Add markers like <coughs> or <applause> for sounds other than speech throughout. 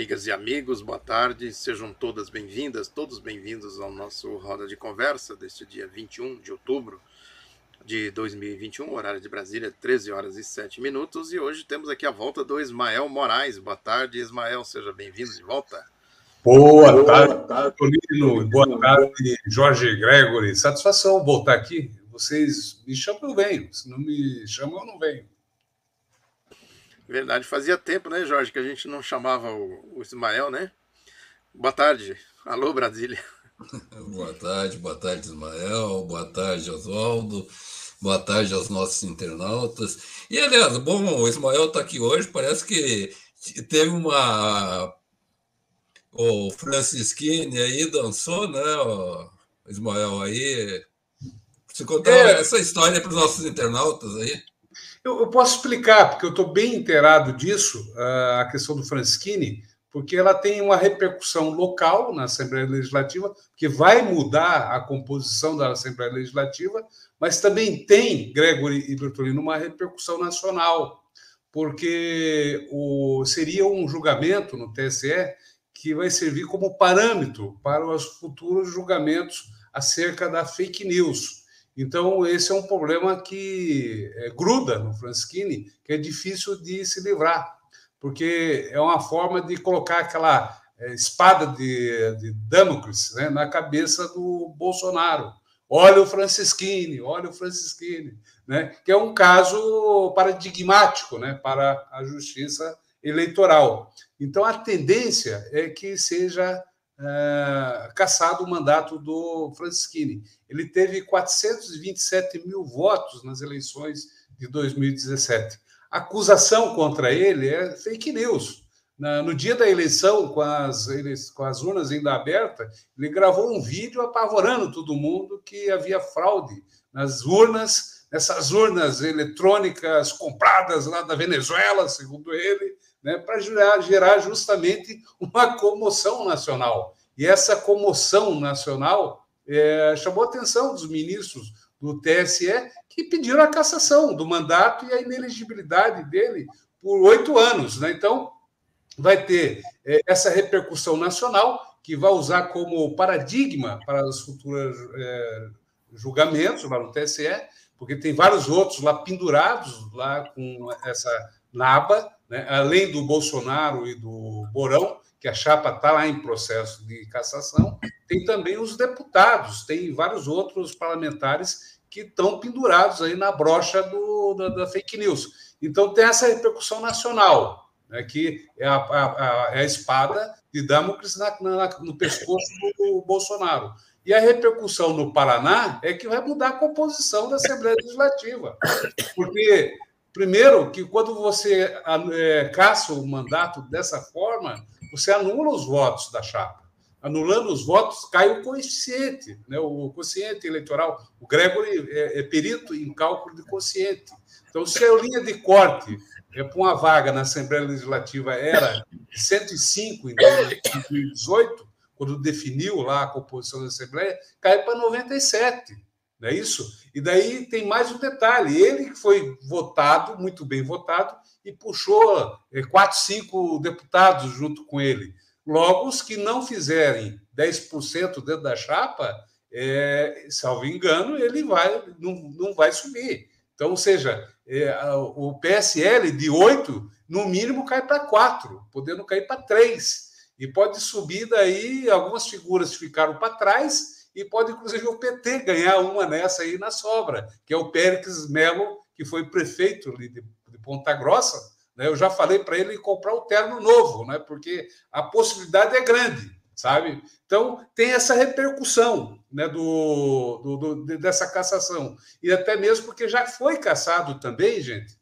amigas e amigos, boa tarde. Sejam todas bem-vindas, todos bem-vindos ao nosso Roda de Conversa deste dia 21 de outubro de 2021, horário de Brasília, 13 horas e 7 minutos. E hoje temos aqui a volta do Ismael Moraes. Boa tarde, Ismael, seja bem-vindo de volta. Boa, boa tarde, tarde, Tonino. Boa tarde, Jorge Gregory. Satisfação voltar aqui. Vocês me chamam, eu venho. Se não me chamam, eu não venho. Verdade, fazia tempo, né, Jorge, que a gente não chamava o, o Ismael, né? Boa tarde. Alô, Brasília. <laughs> boa tarde, boa tarde, Ismael. Boa tarde, Oswaldo. Boa tarde aos nossos internautas. E, aliás, bom, o Ismael está aqui hoje, parece que teve uma. O Francisquini aí dançou, né, o Ismael aí. Você contar é. essa história para os nossos internautas aí. Eu, eu posso explicar, porque eu estou bem inteirado disso, a questão do Franschini, porque ela tem uma repercussão local na Assembleia Legislativa, que vai mudar a composição da Assembleia Legislativa, mas também tem, Gregory e Bertolino, uma repercussão nacional, porque o, seria um julgamento no TSE que vai servir como parâmetro para os futuros julgamentos acerca da fake news. Então, esse é um problema que é, gruda no Franschini, que é difícil de se livrar, porque é uma forma de colocar aquela é, espada de, de Damocles né, na cabeça do Bolsonaro. Olha o Francisquini, olha o Francisquini, né, que é um caso paradigmático né, para a justiça eleitoral. Então, a tendência é que seja é, cassado o mandato do Francisquini. Ele teve 427 mil votos nas eleições de 2017. A acusação contra ele é fake news. no dia da eleição, com as, com as urnas ainda abertas, ele gravou um vídeo apavorando todo mundo que havia fraude nas urnas, essas urnas eletrônicas compradas lá da Venezuela, segundo ele, né, para gerar, gerar justamente uma comoção nacional. E essa comoção nacional é, chamou a atenção dos ministros do TSE que pediram a cassação do mandato e a inelegibilidade dele por oito anos. Né? Então, vai ter é, essa repercussão nacional que vai usar como paradigma para os futuros é, julgamentos lá no TSE, porque tem vários outros lá pendurados lá com essa naba, né? além do Bolsonaro e do Borão, que a chapa está lá em processo de cassação, tem também os deputados, tem vários outros parlamentares que estão pendurados aí na brocha do, da, da fake news. Então tem essa repercussão nacional, né, que é a, a, a, é espada de Damocles na, na, no pescoço do Bolsonaro. E a repercussão no Paraná é que vai mudar a composição da Assembleia Legislativa. Porque Primeiro, que quando você é, caça o mandato dessa forma, você anula os votos da chapa. Anulando os votos, cai o coeficiente, né? o quociente eleitoral. O Gregory é, é perito em cálculo de quociente. Então, se a linha de corte é, para uma vaga na Assembleia Legislativa era 105 em 2018, quando definiu lá a composição da Assembleia, cai para 97 não é isso? E daí tem mais um detalhe: ele foi votado, muito bem votado, e puxou é, quatro, cinco deputados junto com ele. Logo, os que não fizerem 10% dentro da chapa, é, salvo engano, ele vai, não, não vai subir. Então, ou seja, é, o PSL de 8, no mínimo, cai para 4, podendo cair para 3. E pode subir daí, algumas figuras ficaram para trás e pode, inclusive, o PT ganhar uma nessa aí na sobra, que é o Péricles Melo, que foi prefeito de, de Ponta Grossa. Né? Eu já falei para ele comprar o terno novo, né? porque a possibilidade é grande, sabe? Então, tem essa repercussão né, do, do, do, dessa cassação. E até mesmo porque já foi cassado também, gente,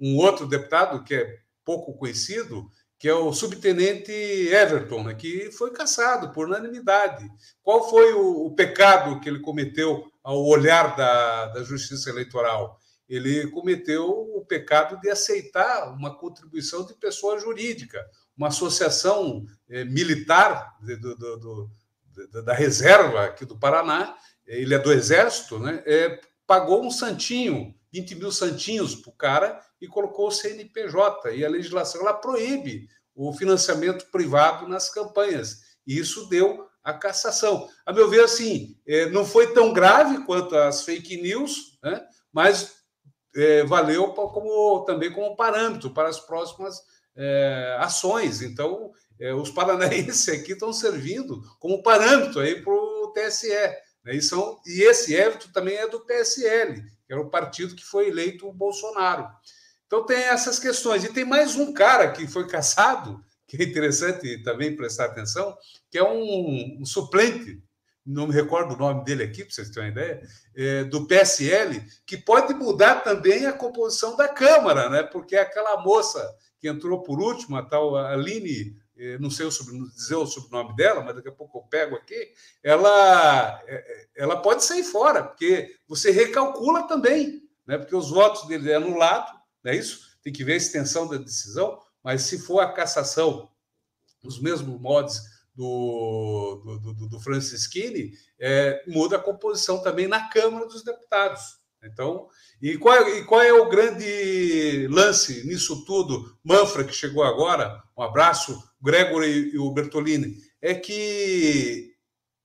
um outro deputado que é pouco conhecido, que é o subtenente Everton, né, que foi caçado por unanimidade. Qual foi o, o, pecado que ele cometeu ao olhar da, da Justiça Eleitoral? Ele cometeu o pecado de aceitar uma contribuição de pessoa jurídica, uma associação eh, militar de, do, do, do, da reserva aqui do Paraná, ele é do Exército, né, é, pagou um santinho 20 mil santinhos para o cara e colocou o CNPJ. E a legislação ela proíbe o financiamento privado nas campanhas. E isso deu a cassação. A meu ver, assim, não foi tão grave quanto as fake news, né? mas é, valeu como, também como parâmetro para as próximas é, ações. Então, é, os paranaenses <laughs> aqui estão servindo como parâmetro aí para o TSE. Né? E, são, e esse Everton também é do PSL, que era o partido que foi eleito o Bolsonaro. Então tem essas questões. E tem mais um cara que foi caçado, <laughs> que é interessante também prestar atenção, que é um, um suplente, não me recordo o nome dele aqui, para vocês terem uma ideia, é, do PSL, que pode mudar também a composição da Câmara, né? porque aquela moça que entrou por último, a tal Aline é, não sei o dizer o sobrenome dela, mas daqui a pouco eu pego aqui, ela, é, ela pode sair fora, porque você recalcula também, né? porque os votos dele é anulado, não é isso? Tem que ver a extensão da decisão, mas se for a cassação, os mesmos modos do, do, do, do Francisquini, é, muda a composição também na Câmara dos Deputados. Então, e qual, é, e qual é o grande lance nisso tudo? Manfra, que chegou agora, um abraço, Gregory e o Bertolini, é que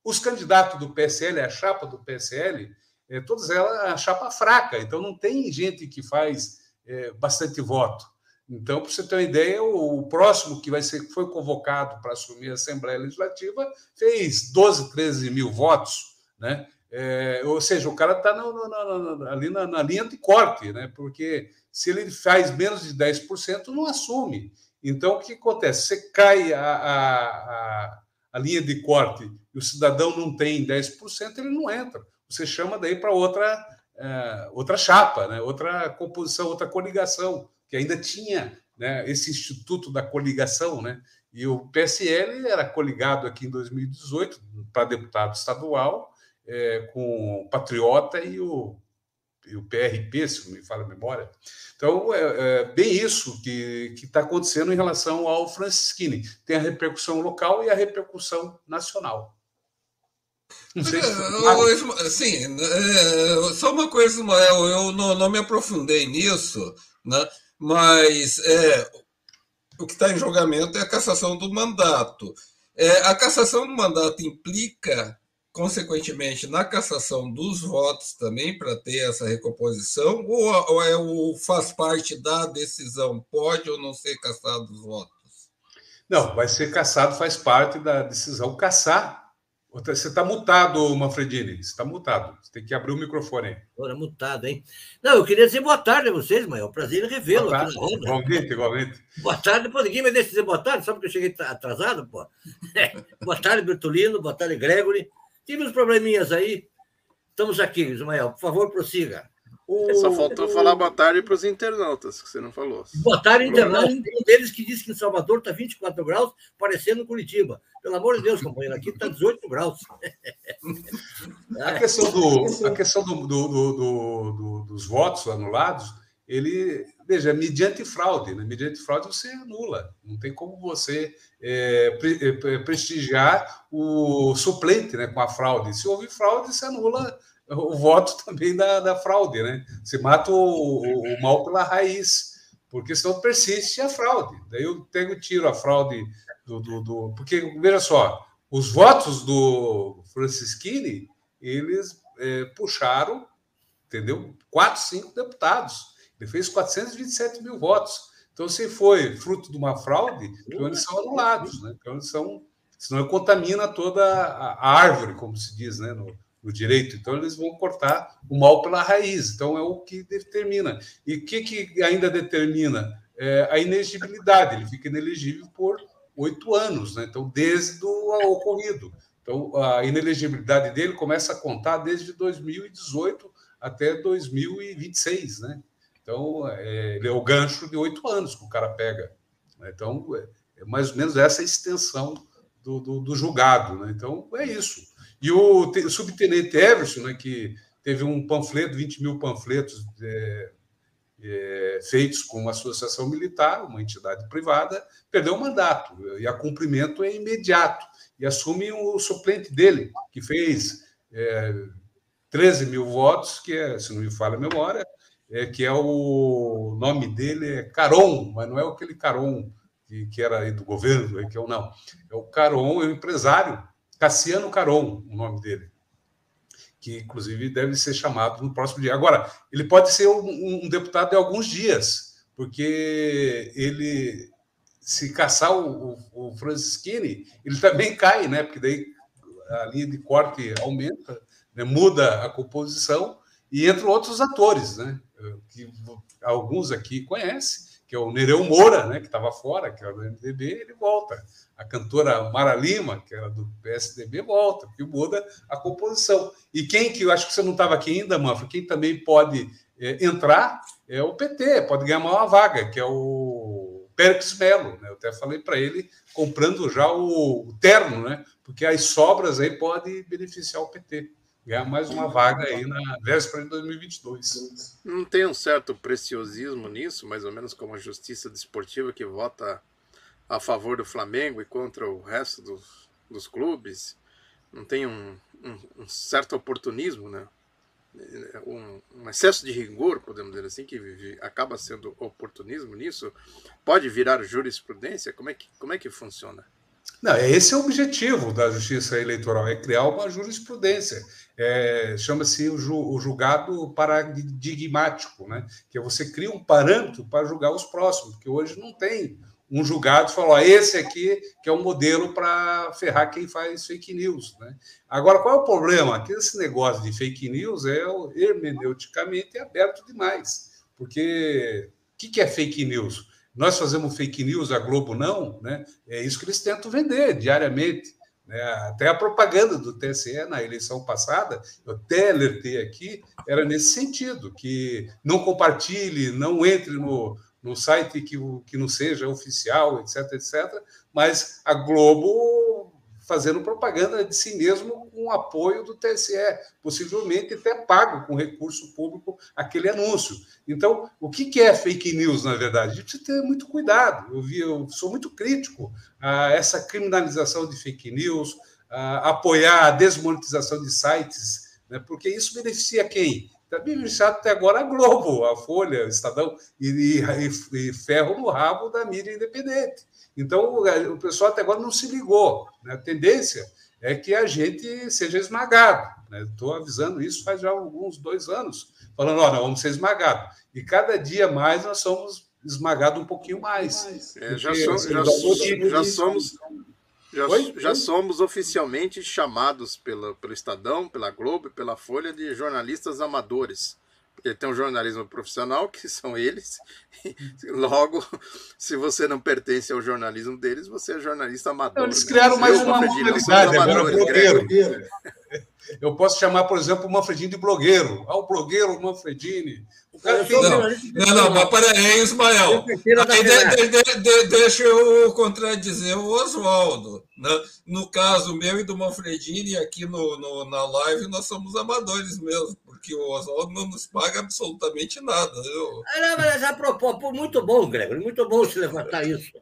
os candidatos do PSL, a chapa do PSL, é, todas elas a chapa fraca, então não tem gente que faz é, bastante voto. Então, para você ter uma ideia, o, próximo que vai ser foi convocado para assumir a Assembleia Legislativa fez 12, 13 mil votos, né? É, ou seja, o cara está ali na, na, linha de corte, né? porque se ele faz menos de 10%, não assume. Então, o que acontece? Você cai a, a, a, a linha de corte e o cidadão não tem 10%, ele não entra. Você chama daí para outra, é, outra chapa, né? outra composição, outra coligação, que ainda tinha né, esse instituto da coligação, né? E o PSL era coligado aqui em 2018 para deputado estadual, é, com o Patriota e o, e o PRP, se me fala a memória. Então, é, é bem isso que está acontecendo em relação ao Francisquini. Tem a repercussão local e a repercussão nacional. Não se... É, sim, é, só uma coisa, Ismael, eu não, não me aprofundei nisso, né? Mas é, o que está em julgamento é a cassação do mandato. É, a cassação do mandato implica consequentemente, na cassação dos votos também, para ter essa recomposição, ou, ou é o, faz parte da decisão, pode ou não ser cassado os votos? Não, vai ser cassado, faz parte da decisão. Caçar. Você está mutado, Manfredini. Você está mutado. Você tem que abrir o microfone aí. Agora mutado, hein? Não, eu queria dizer boa tarde a vocês, mas é um prazer revê-lo aqui na roda. Igualmente, igualmente. Boa tarde, pô, ninguém me deixa dizer boa tarde, só porque eu cheguei atrasado, pô. <laughs> boa tarde, Bertolino, boa tarde, Gregory. Tive uns probleminhas aí. Estamos aqui, Ismael. Por favor, prossiga. O... Só faltou o... falar boa tarde para os internautas, que você não falou. Boa tarde, internauta. Um deles que disse que em Salvador está 24 graus, parecendo Curitiba. Pelo amor de Deus, companheiro, aqui está 18 graus. a questão, do, a questão do, do, do, dos votos anulados, ele, veja, mediante fraude. Né? Mediante fraude você anula. Não tem como você é, é, prestigiar o suplente né, com a fraude. Se houve fraude, você anula <laughs> o voto também da, da fraude, né? Você mata o, o, mal pela raiz, porque senão persiste a fraude. Daí eu pego tiro a fraude do, do, do, Porque, veja só, os votos do Francisquini, eles é, puxaram, entendeu? Quatro, cinco deputados. Ele fez 427 mil votos. Então, se foi fruto de uma fraude, então eles são anulados, né? Então, eles são, senão contamina toda a árvore, como se diz, né? No, no direito. Então, eles vão cortar o mal pela raiz. Então, é o que determina. E o que, que ainda determina? É a inegibilidade. Ele fica inelegível por oito anos, né? Então, desde o ocorrido. Então, a inelegibilidade dele começa a contar desde 2018 até 2026, né? Então, é, ele é o gancho de oito anos que o cara pega. Né? Então, é, é, mais ou menos essa extensão do, do, do julgado. Né? Então, é isso. E o, o subtenente Everson, né, que teve um panfleto, 20 mil panfletos é, é, feitos com uma associação militar, uma entidade privada, perdeu o mandato. E a cumprimento é imediato. E assume o suplente dele, que fez é, 13 mil votos, que é, se não me falha a memória, é, que é o nome dele é Caron, mas não é aquele Caron que, que era aí do governo do Requião, não. É o Caron, é o empresário, Cassiano Caron, o nome dele, que inclusive deve ser chamado no próximo dia. Agora, ele pode ser um, um deputado de alguns dias, porque ele, se caçar o, o, o Francisquini, ele também <laughs> cai, né? Porque daí a linha de corte aumenta, né? muda a composição e entram outros atores, né? Que alguns aqui conhecem, que é o Nereu Moura, né? Que estava fora, que era do MDB, ele volta. A cantora Mara Lima, que era do PSDB, volta, porque muda a composição. E quem que eu acho que você não estava aqui ainda, Manfred, quem também pode é, entrar é o PT, pode ganhar uma vaga, que é o Pérez Melo, né? Eu até falei para ele comprando já o, o terno, né? Porque as sobras aí podem beneficiar o PT ganhar mais uma vaga aí na véspera de 2022. Não tem um certo preciosismo nisso, mais ou menos como a justiça desportiva que vota a favor do Flamengo e contra o resto dos, dos clubes? Não tem um, um, um certo oportunismo, né? Um, um, excesso de rigor, podemos dizer assim, que acaba sendo oportunismo nisso, pode virar jurisprudência? Como é que, como é que funciona? Não, esse é o objetivo da justiça eleitoral, é criar uma jurisprudência. É, Chama-se o, ju, o, julgado paradigmático, né? que é você cria um parâmetro para julgar os próximos, porque hoje não tem um julgado que falou, esse aqui que é um modelo para ferrar quem faz fake news. Né? Agora, qual é o problema? Que esse negócio de fake news é hermeneuticamente aberto demais, porque o que é fake news? Nós fazemos fake news, a Globo não, né? É isso que eles tentam vender diariamente. Né? Até a propaganda do TSE na eleição passada, eu até alertei aqui, era nesse sentido, que não compartilhe, não entre no, no site que, que não seja oficial, etc, etc. Mas a Globo fazendo propaganda de si mesmo com o apoio do TSE, possivelmente até pago com recurso público aquele anúncio. Então, o que é fake news, na verdade? A gente precisa ter muito cuidado. Eu, vi, eu sou muito crítico a essa criminalização de fake news, a apoiar a desmonetização de sites, né, porque isso beneficia quem? Está beneficiado até agora a Globo, a Folha, o Estadão, e, e, e ferro no rabo da mídia independente. Então, o pessoal até agora não se ligou. Né? A tendência é que a gente seja esmagado. Estou né? avisando isso faz já alguns dois anos, falando: olha, vamos ser esmagados. E cada dia mais nós somos esmagados um pouquinho mais. É, já, somos, já, já, somos. Já, já, somos oficialmente chamados pela, pelo Estadão, pela Globo e pela Folha de jornalistas amadores. Porque tem um jornalismo profissional, que <laughs> são eles. Logo, se você não pertence ao jornalismo deles, você é jornalista amador. Eles né? criaram né? mais uma modalidade, agora blogueiro. Eu posso chamar, por exemplo, o Manfredini de blogueiro. Ah, o blogueiro Manfredini. O cara tem... não, não, não, mas peraí, Ismael. Aí de, de, de, deixa eu contradizer o Oswaldo. No, no caso meu e do Manfredini, aqui no, no, na live, nós somos amadores mesmo, porque o Oswaldo não nos paga absolutamente nada. Eu... Ah, mas já propôs, muito bom, Gregor, muito bom se levantar isso.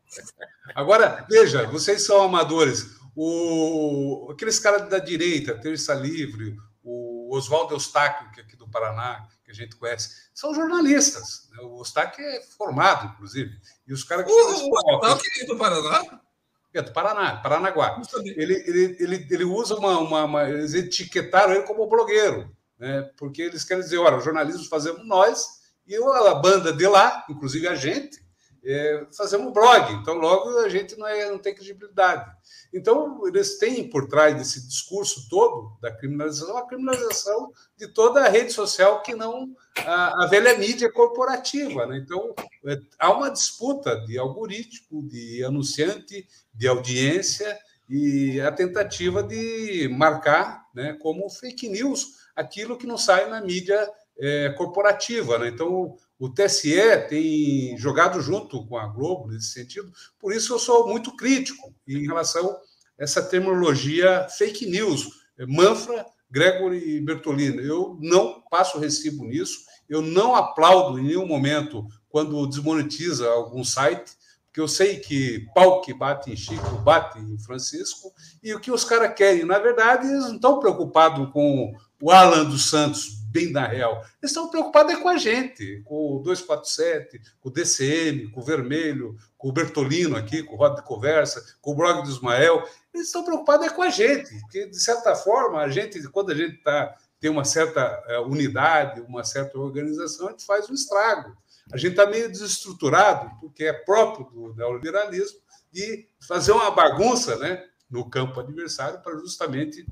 Agora, veja, vocês são amadores. O, aqueles caras da direita, Terça Livre, o Oswaldo Eustáquio, que é aqui do Paraná, que a gente conhece, são jornalistas. Né? O Eustáquio é formado, inclusive. E os caras que. O Eustáquio é do Paraná? É do Paraná, Paranaguá. Ele, ele, ele, ele usa uma, uma, uma, Eles etiquetaram ele como blogueiro, né? porque eles querem dizer: olha, o jornalismo fazemos nós, e a banda de lá, inclusive a gente, é, fazemos blog, então logo a gente não, é, não tem credibilidade. Então, eles têm por trás desse discurso todo da criminalização a criminalização de toda a rede social que não a, a velha mídia corporativa. Né? Então, é, há uma disputa de algoritmo, de anunciante, de audiência e a tentativa de marcar né, como fake news aquilo que não sai na mídia é, corporativa. Né? Então, o TSE tem jogado junto com a Globo nesse sentido, por isso eu sou muito crítico em relação a essa terminologia fake news, Manfra, Gregory e Bertolino. Eu não passo recibo nisso, eu não aplaudo em nenhum momento quando desmonetiza algum site, porque eu sei que pau que bate em Chico bate em Francisco, e o que os caras querem, na verdade, eles não estão preocupados com o Alan dos Santos bem na real. Eles estão preocupados é com a gente, com o 247, com o DCM, com o Vermelho, com o Bertolino aqui, com o Roda de Conversa, com o blog do Ismael. Eles estão preocupados é com a gente, porque, de certa forma, a gente, quando a gente tá, tem uma certa eh, unidade, uma certa organização, a gente faz um estrago. A gente está meio desestruturado, porque é próprio do neoliberalismo, de fazer uma bagunça né, no campo adversário para justamente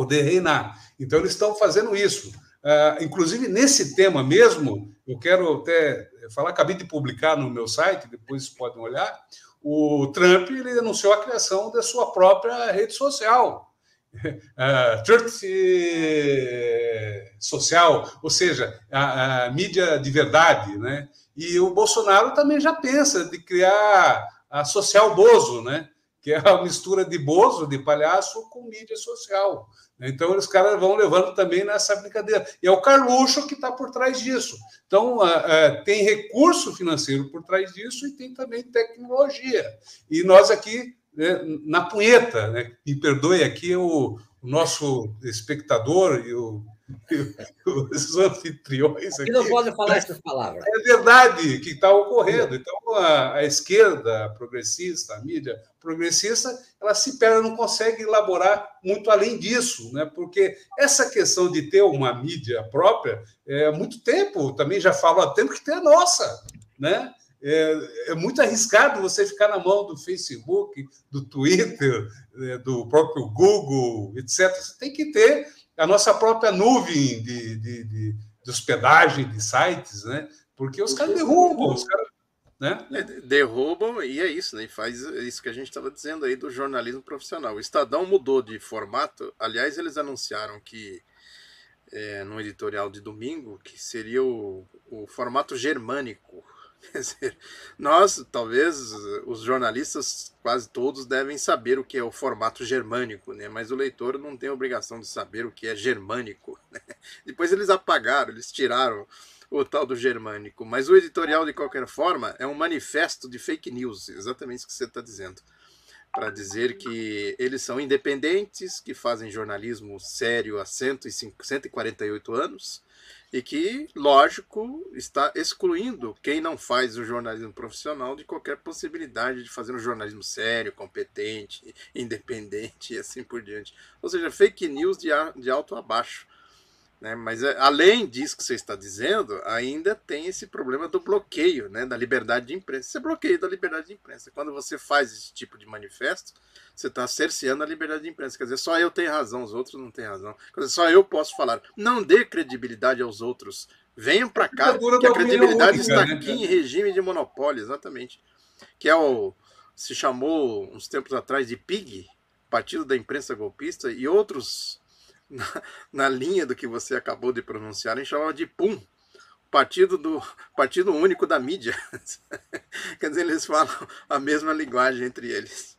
poder reinar. Então, eles estão fazendo isso. Uh, inclusive, nesse tema mesmo, eu quero até falar, acabei de publicar no meu site, depois podem olhar, o Trump ele anunciou a criação da sua própria rede social. Uh, <laughs> Truth social, ou seja, a, a, mídia de verdade, né? E o Bolsonaro também já pensa de criar a social Bozo, né? Que é a mistura de Bozo, de palhaço, com mídia social. Então, os caras vão levando também nessa brincadeira. E é o Carluxo que está por trás disso. Então, tem recurso financeiro por trás disso e tem também tecnologia. E nós aqui, né, na punheta, né, me perdoe aqui o, o nosso espectador e o os anfitriões aqui. não podem falar essas palavras. É verdade que está ocorrendo. Então, a, a, esquerda progressista, a mídia progressista, ela se perde, não consegue elaborar muito além disso, né? porque essa questão de ter uma mídia própria, é muito tempo, também já falo há tempo que tem a nossa. Né? É, é, muito arriscado você ficar na mão do Facebook, do Twitter, é, do próprio Google, etc. Você tem que ter a nossa própria nuvem de, de, de, de hospedagem de sites, né? Porque os caras derrubam, os caras. Né? É, derrubam e é isso, né? Faz isso que a gente estava dizendo aí do jornalismo profissional. O Estadão mudou de formato. Aliás, eles anunciaram que é, no editorial de domingo que seria o, o formato germânico. <laughs> Quer dizer, nós, talvez, os jornalistas, quase todos, devem saber o que é o formato germânico, né? mas o leitor não tem obrigação de saber o que é germânico. <laughs> Né? Depois eles apagaram, eles tiraram o tal do germânico. Mas o editorial, de qualquer forma, é um manifesto de fake news, exatamente isso que você está dizendo. Para dizer que eles são independentes, que fazem jornalismo sério há 105, 148 anos e que, lógico, está excluindo quem não faz o jornalismo profissional de qualquer possibilidade de fazer um jornalismo sério, competente, independente e assim por diante. Ou seja, fake news de, de alto a baixo. Né? Mas é, além disso que você está dizendo, ainda tem esse problema do bloqueio né? da liberdade de imprensa. Você é bloqueia da liberdade de imprensa. Quando você faz esse tipo de manifesto, você está cerceando a liberdade de imprensa. Quer dizer, só eu tenho razão, os outros não têm razão. Quer dizer, só eu posso falar. Não dê credibilidade aos outros. Venham para cá, que a credibilidade única, está né? aqui em regime de monopólio, exatamente. Que é o. Se chamou uns tempos atrás de PIG, Partido da Imprensa Golpista, e outros na, na linha do que você acabou de pronunciar, a gente chamava de PUM, partido do partido único da mídia. <laughs> Quer dizer, eles falam a mesma linguagem entre eles.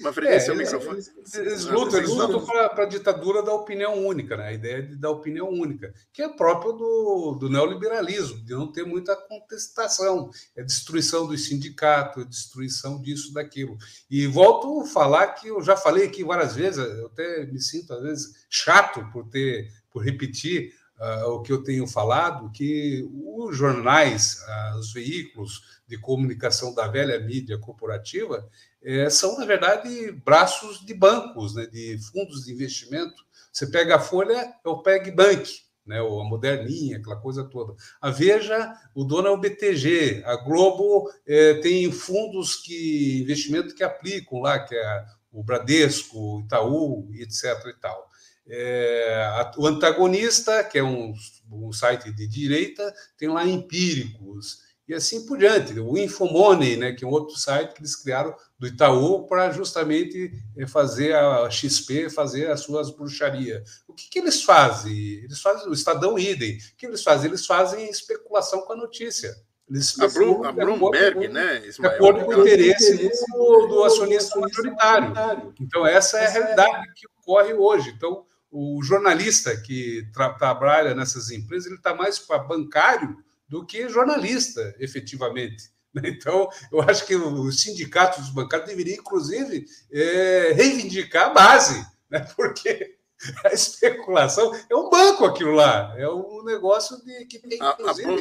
Uma freguesia, é, microfone. Eles, eles lutam, eles lutam para a ditadura da opinião única, né? a ideia de, da opinião única, que é próprio do, do neoliberalismo, de não ter muita contestação, é destruição dos sindicatos, destruição disso, daquilo. E volto a falar que eu já falei aqui várias vezes, eu até me sinto, às vezes, chato por ter, por repetir uh, o que eu tenho falado, que os jornais, uh, os veículos de comunicação da velha mídia corporativa, é, são, na verdade, braços de bancos, né, de fundos de investimento. Você pega a Folha, é o PegBank, né, a moderninha, aquela coisa toda. A Veja, o dono é o BTG. A Globo é, tem fundos que investimento que aplicam lá, que é o Bradesco, o Itaú, etc. e tal. É, a, o antagonista, que é um, um site de direita, tem lá empíricos e assim por diante. O Infomoney, né, que é um outro site que eles criaram do Itaú para justamente eh, fazer a XP, fazer as suas bruxarias. O que, que eles fazem? Eles fazem o Estadão idem. O que eles fazem? Eles fazem especulação com a notícia. Eles a, Bloomberg, né, De acordo com o interesse do, do acionista majoritário. Então, essa é a realidade que ocorre hoje. Então, o jornalista que tra trabalha nessas empresas, ele está mais para bancário do que jornalista, efetivamente. Então, eu acho que os sindicatos dos bancários deveriam, inclusive, é, reivindicar a base, né? porque A especulação é um banco aquilo lá, é um negócio de que tem. A,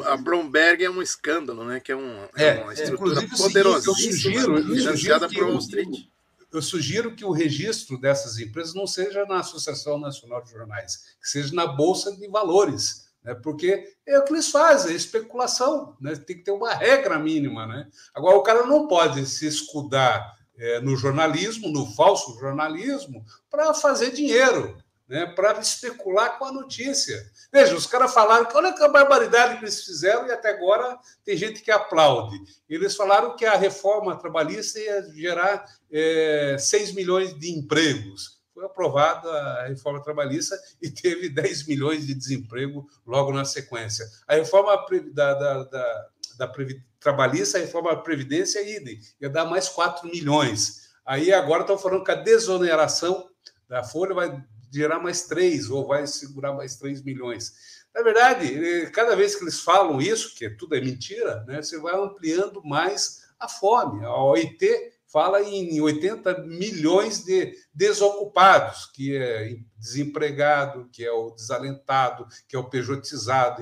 a, a Bloomberg é um escândalo, né? Que é, um, é, é uma estrutura é, poderosíssima financiada por Wall Street. Eu sugiro que o registro dessas empresas não seja na Associação Nacional de Jornais, que seja na Bolsa de Valores, né? porque é o que eles fazem, é especulação, né? tem que ter uma regra mínima. Né? Agora, o cara não pode se escudar é, no jornalismo, no falso jornalismo, para fazer dinheiro né, para especular com a notícia. Veja, os caras falaram que olha que barbaridade que eles fizeram e até agora tem gente que aplaude. Eles falaram que a reforma trabalhista ia gerar é, 6 milhões de empregos. Foi aprovada a reforma trabalhista e teve <laughs> 10 milhões de desemprego logo na sequência. A reforma da, da, da, da trabalhista, a reforma da Previdência, idem, ia dar mais 4 milhões. Aí agora estão falando que a desoneração da Folha vai gerar mais 3 ou vai segurar mais 3 milhões. Na verdade, cada vez que eles falam isso, que tudo é mentira, né, você vai ampliando mais a fome. A OIT fala em 80 milhões de desocupados, que é desempregado, que é o desalentado, que é o pejotizado,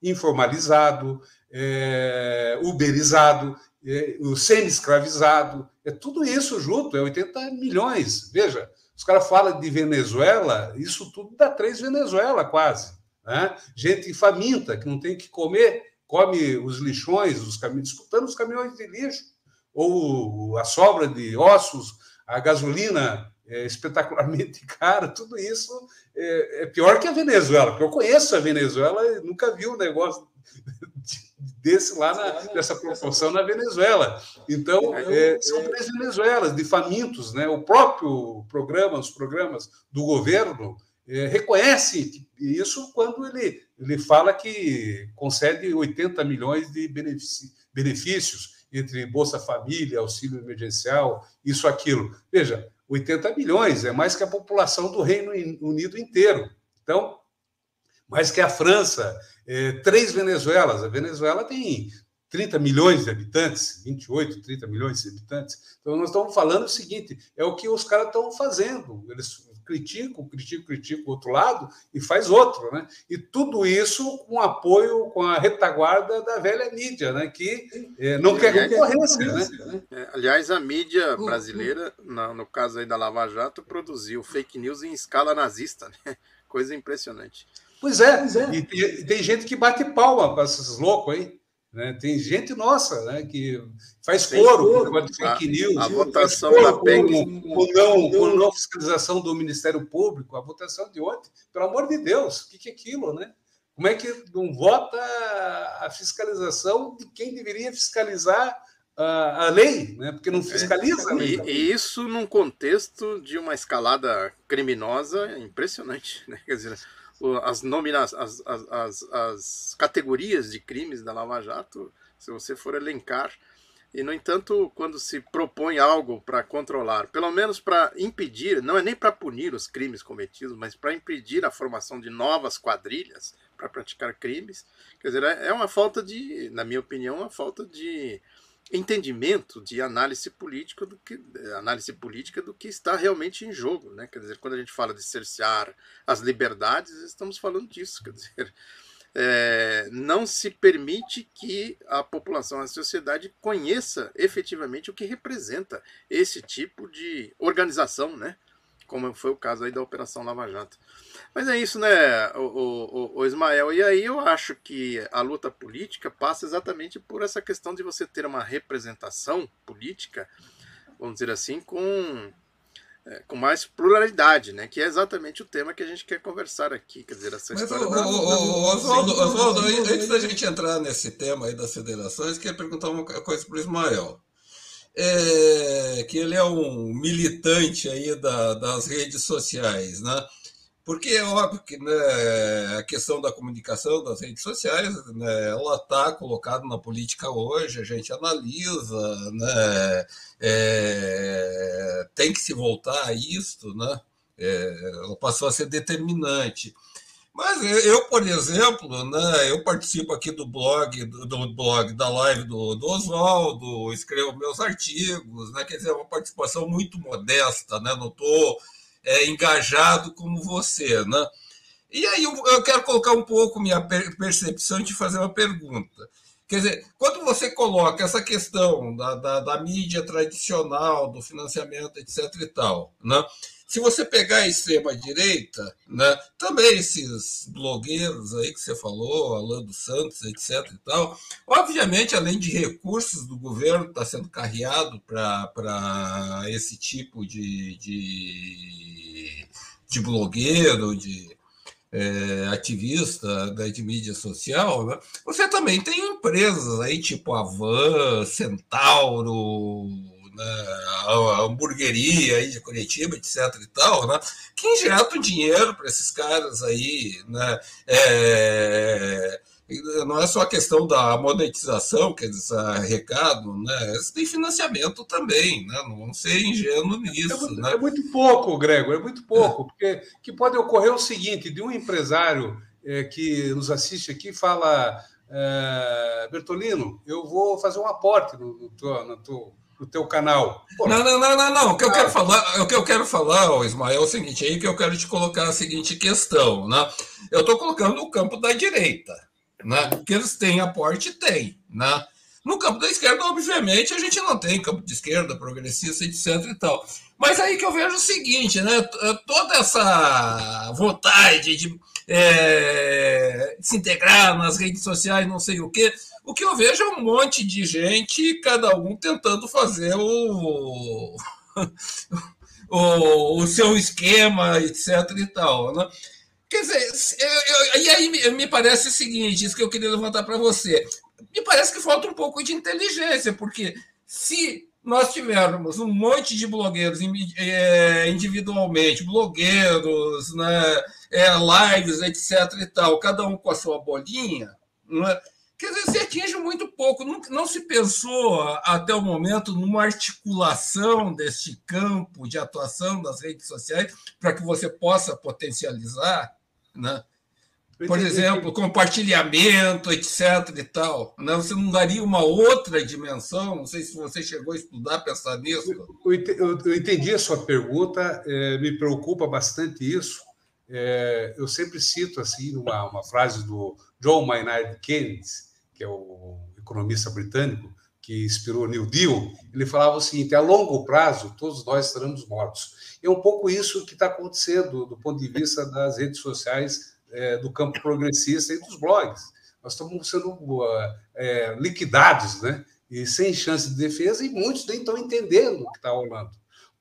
informalizado, é, uberizado, é, o semi-escravizado. É tudo isso junto, é 80 milhões. Veja, os caras falam de Venezuela, isso tudo dá três Venezuela quase. Né? Gente faminta, que não tem que comer, come os lixões, os caminhões, disputando os caminhões de lixo, ou a sobra de ossos, a gasolina é espetacularmente <laughs> cara, tudo isso é, é, pior que a Venezuela, porque eu conheço a Venezuela e nunca vi um negócio <laughs> desse lá na, nessa proporção na Venezuela. Então, é, são três Venezuelas de famintos. Né? O próprio programa, os programas do governo, é, reconhecem isso quando ele, ele fala que concede 80 milhões de benefícios entre Bolsa Família, auxílio emergencial, isso, aquilo. Veja, 80 milhões é mais que a população do Reino Unido inteiro. Então, mais que a França, é, três Venezuelas. A Venezuela tem 30 milhões de habitantes, 28, 30 milhões de habitantes. Então, nós estamos falando o seguinte: é o que os caras estão fazendo. Eles criticam, criticam, criticam o outro lado e faz outro, né? E tudo isso com apoio, com a retaguarda da velha mídia, né? Que é, não quer concorrência, né? É, aliás, a mídia brasileira, no caso aí da Lava Jato, produziu fake news em escala nazista, né? Coisa impressionante. Pois é, pois é. E tem, tem, gente que bate palma para esses loucos aí. Né? Tem gente nossa né, que faz coro com fake news. A, a votação da PEC. Com, não, com não fiscalização do Ministério Público, a votação de ontem, pelo amor de Deus, o que, que é aquilo, né? Como é que não vota a fiscalização de quem deveria fiscalizar a, a lei, né? porque não fiscaliza é, a lei. E, e, isso num contexto de uma escalada criminosa impressionante. Né? Quer dizer, as, nomina as, as, as, as categorias de crimes da Lava Jato, se você for elencar. E, no entanto, quando se propõe algo para controlar, pelo menos para impedir, não é nem para punir os crimes cometidos, mas para impedir a formação de novas quadrilhas para praticar crimes, quer dizer, é, é uma falta de, na minha opinião, uma falta de entendimento de análise política do que análise política do que está realmente em jogo, né? Quer dizer, quando a gente fala de cercear as liberdades, estamos falando disso, quer dizer, é, não se permite que a população, a sociedade conheça efetivamente o que representa esse tipo de organização, né? Como foi o caso aí da Operação Lava Jato. Mas é isso, né, o, o, o, Ismael? E aí eu acho que a luta política passa exatamente por essa questão de você ter uma representação política, vamos dizer assim, com, é, com mais pluralidade, né? Que é exatamente o tema que a gente quer conversar aqui. Quer dizer, essa Mas, história. O, da... Oswaldo, Oswaldo, antes da gente entrar nesse tema aí das federações, queria perguntar uma coisa para o Ismael é, que ele é um militante aí da, das redes sociais, né? Porque é óbvio que né, a questão da comunicação das redes sociais, né, ela está colocada na política hoje, a gente analisa, né, é, tem que se voltar a isso, né, é, ela passou a ser determinante. Mas eu, por exemplo, né, eu participo aqui do blog, do, do blog da live do, do Oswaldo, escrevo meus artigos, né, quer dizer, é uma participação muito modesta, né, não estou é, engajado como você, né? E aí eu, eu quero colocar um pouco minha percepção e te fazer uma pergunta. Quer dizer, quando você coloca essa questão da, da, da mídia tradicional, do financiamento, etc. e tal, né? Se você pegar a extrema-direita, né, também esses blogueiros aí que você falou, Alan dos Santos, etc. e tal, obviamente, além de recursos do governo, está sendo carreado para esse tipo de, de, de blogueiro, de é, ativista da, de mídia social, né? você também tem empresas aí, tipo Avan, Centauro, né, a hamburgueria aí de Curitiba, etc. e tal, né, que injetam dinheiro para esses caras aí, né, é, não é só a questão da monetização, que eles arrecadam, né? Eles têm financiamento também, né? Não ser ingênuo nisso. É muito, né? é muito pouco, Grego, é muito pouco, é. porque que pode ocorrer o seguinte: de um empresário é, que nos assiste aqui fala. É, Bertolino, eu vou fazer um aporte no, no, teu, no teu no teu canal. Pô, não, não, não, não, não. O que eu quero falar, o que eu quero falar, Ismael, é o seguinte, aí que eu quero te colocar a seguinte questão, né? Eu estou colocando o campo da direita, né? Que eles têm aporte, tem, né? No campo da esquerda, obviamente, a gente não tem campo de esquerda, progressista, etc e tal. Mas aí que eu vejo o seguinte, né? Toda essa vontade de é, se integrar nas redes sociais, não sei o quê, o que eu vejo é um monte de gente, cada um tentando fazer o, <laughs> o, o seu esquema, etc. e tal. Né? Quer dizer, eu, eu, e aí me, me parece o seguinte: isso que eu queria levantar para você. Me parece que falta um pouco de inteligência, porque se nós tivermos um monte de blogueiros é, individualmente, blogueiros, né, é, lives, etc. e tal, cada um com a sua bolinha, né, Quer dizer, se atinge muito pouco. Não, não se pensou até o momento numa articulação deste campo de atuação das redes sociais para que você possa potencializar, né? Por exemplo, compartilhamento, etc. e tal. Né? Você não daria uma outra dimensão? Não sei se você chegou a estudar, pensar nisso. Eu entendi a sua pergunta, é, me preocupa bastante isso. É, eu sempre cito assim uma, uma frase do John Maynard Keynes, que é o economista britânico que inspirou New Deal, ele falava o seguinte: a longo prazo, todos nós estaremos mortos. É um pouco isso que está acontecendo do ponto de vista das redes sociais, é, do campo progressista e dos blogs. Nós estamos sendo é, liquidados, né? E sem chance de defesa, e muitos nem estão entendendo o que está rolando.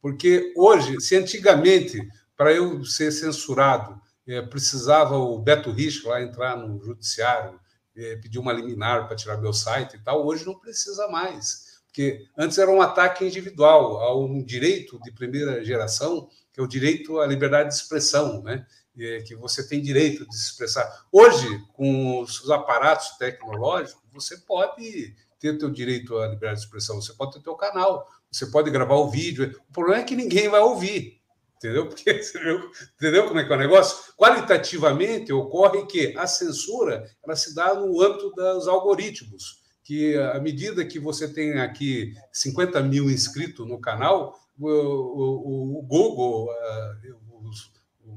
Porque hoje, se antigamente, para eu ser censurado, é, precisava o Beto Rich lá entrar no judiciário é, pedir uma liminar para tirar meu site e tal, hoje não precisa mais. Porque antes era um ataque individual a um direito de primeira geração, que é o direito à liberdade de expressão, né? É, que você tem direito de se expressar. Hoje, com os aparatos tecnológicos, você pode ter o teu direito à liberdade de expressão, você pode ter o teu canal, você pode gravar o vídeo. O problema é que ninguém vai ouvir. Entendeu? Porque, <laughs> entendeu como é que é o negócio? Qualitativamente, ocorre que a censura ela se dá no âmbito dos algoritmos, que à medida que você tem aqui 50 mil inscritos no canal, o, o, o Google, os,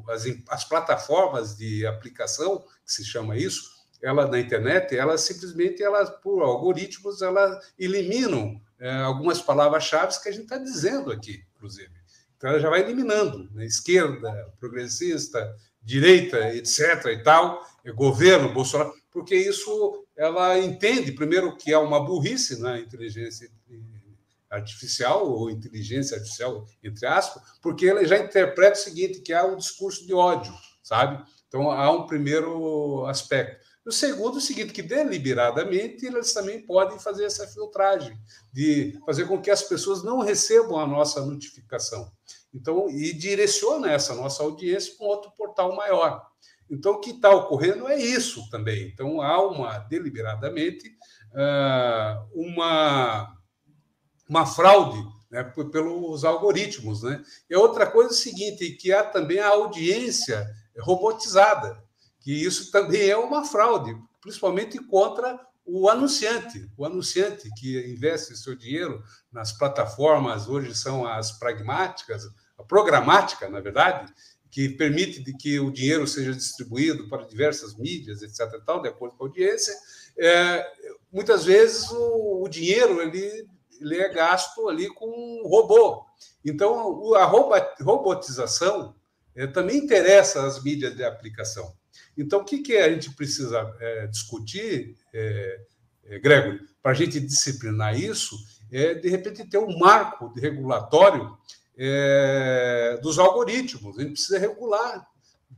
as, as, plataformas de aplicação, que se chama isso, ela na internet, ela simplesmente, ela, por algoritmos, ela eliminam é, algumas palavras-chave que a gente está dizendo aqui, inclusive. Então, ela já vai eliminando, né? esquerda, progressista, direita, etc. e tal, governo, Bolsonaro, porque isso ela entende, primeiro, que é uma burrice na né? inteligência artificial, ou inteligência artificial, entre aspas, porque ela já interpreta o seguinte, que há um discurso de ódio, sabe? Então, há um primeiro aspecto. O segundo é o seguinte, que deliberadamente eles também podem fazer essa filtragem, de fazer com que as pessoas não recebam a nossa notificação. Então, e direciona essa nossa audiência para um outro portal maior. Então, o que está ocorrendo é isso também. Então, há uma, deliberadamente, ah, uma, uma fraude né, pelos algoritmos. Né? E outra coisa é o seguinte, que há também a audiência robotizada, que isso também é uma fraude, principalmente contra o anunciante, o anunciante que investe seu dinheiro nas plataformas, hoje são as pragmáticas, programática, na verdade, que permite de que o dinheiro seja distribuído para diversas mídias, etc. Tal, de acordo com a audiência, é, muitas vezes o, o dinheiro ele, ele, é gasto ali com um robô. Então, a robotização é, também interessa as mídias de aplicação. Então, o que, que a gente precisa é, discutir, é, é Gregory, para a gente disciplinar isso, é, de repente, ter um marco regulatório é, dos algoritmos. A gente precisa regular,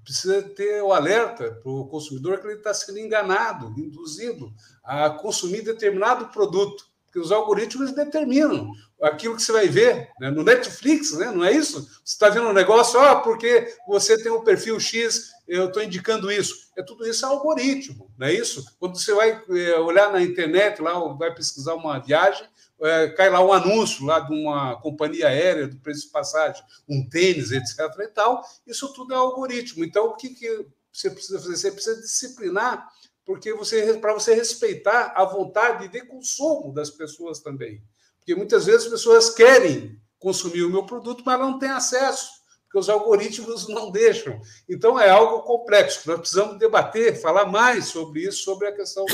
precisa ter o alerta para o consumidor que ele está sendo enganado, induzido a consumir determinado produto, porque os algoritmos determinam aquilo que você vai ver né? no Netflix, né? não é isso? Você está vendo um negócio, ah, porque você tem um perfil X, eu estou indicando isso. É tudo isso é algoritmo, não é isso? Quando você vai é, olhar na internet, lá vai pesquisar uma viagem, é, cai lá um anúncio lá de uma companhia aérea, do preço de passagem, um tênis, etc. e tal, isso tudo é algoritmo. Então, o que, que você precisa fazer? Você precisa disciplinar, porque você para você respeitar a vontade de consumo das pessoas também. Porque muitas vezes as pessoas querem consumir o meu produto, mas não têm acesso porque os algoritmos não deixam. Então é algo complexo. Nós precisamos debater, falar mais sobre isso, sobre a questão do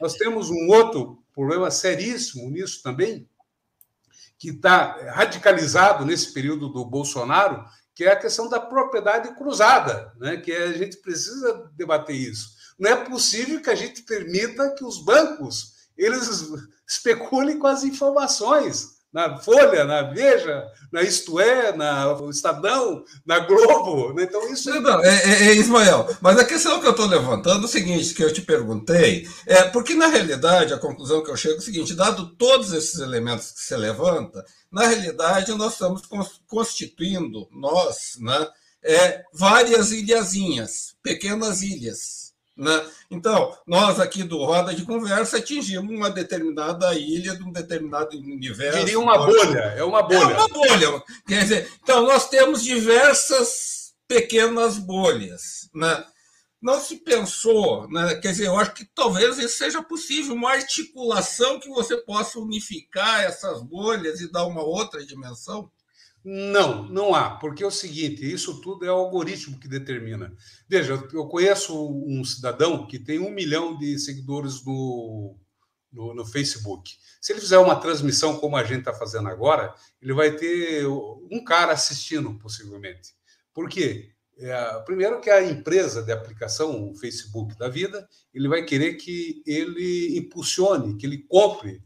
Nós temos um outro problema seríssimo nisso também, que está radicalizado nesse período do Bolsonaro, que é a questão da propriedade cruzada, né? que a gente precisa debater isso. Não é possível que a gente permita que os bancos eles especulem com as informações na Folha, na Veja, na Isto É, na Estadão, na Globo. Né? Então, isso é... Não, é, é, é, Ismael, mas a questão que eu estou levantando é o seguinte, que eu te perguntei, é porque, na realidade, a conclusão que eu chego é o seguinte, dado todos esses elementos que você levanta, na realidade, nós estamos constituindo, nós, né, é, várias ilhazinhas, pequenas ilhas? Então, nós aqui do Roda de Conversa atingimos uma determinada ilha de um determinado universo. Diria uma bolha, é uma bolha. É uma bolha. Quer dizer, então, nós temos diversas pequenas bolhas. Né? Não se pensou, né? quer dizer, eu acho que talvez isso seja possível, uma articulação que você possa unificar essas bolhas e dar uma outra dimensão. Não, não há, porque é o seguinte: isso tudo é o algoritmo que determina. Veja, eu conheço um cidadão que tem um milhão de seguidores no, no, no Facebook. Se ele fizer uma transmissão como a gente está fazendo agora, ele vai ter um cara assistindo, possivelmente. Por quê? É, primeiro que a empresa de aplicação, o Facebook da vida, ele vai querer que ele impulsione, que ele compre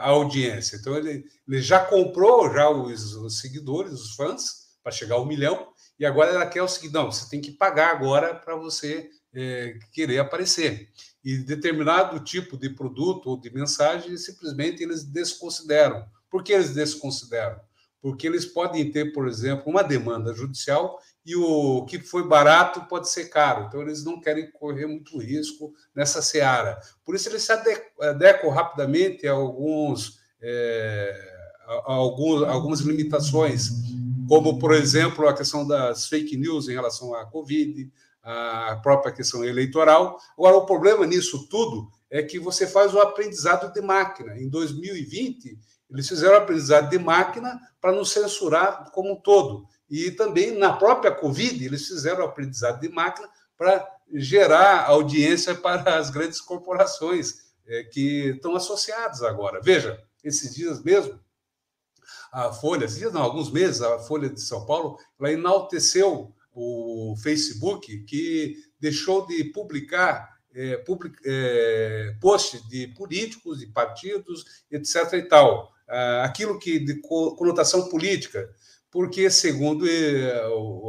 a audiência. Então, ele, ele já comprou já os, os seguidores, os fãs, para chegar ao milhão, e agora ela quer o seguinte: não, você tem que pagar agora para você é, querer aparecer. E determinado tipo de produto ou de mensagem, simplesmente eles desconsideram. Por que eles desconsideram? Porque eles podem ter, por exemplo, uma demanda judicial e o que foi barato pode ser caro. Então, eles não querem correr muito risco nessa seara. Por isso, eles se adequam rapidamente a, alguns, é, a, alguns, algumas limitações, como, por exemplo, a questão das fake news em relação à Covid, a própria questão eleitoral. Agora, o problema nisso tudo é que você faz o aprendizado de máquina. Em 2020, eles fizeram o aprendizado de máquina para nos censurar como um todo. E também na própria Covid, eles fizeram aprendizado de máquina para gerar audiência <laughs> para as grandes corporações é, que estão associadas agora. Veja, esses dias mesmo, a Folha, esses dias não, alguns meses, a Folha de São Paulo, ela enalteceu o Facebook, que deixou de publicar é, public, é, posts de políticos, de partidos, etc. e tal. Ah, aquilo que de conotação política porque, segundo eh,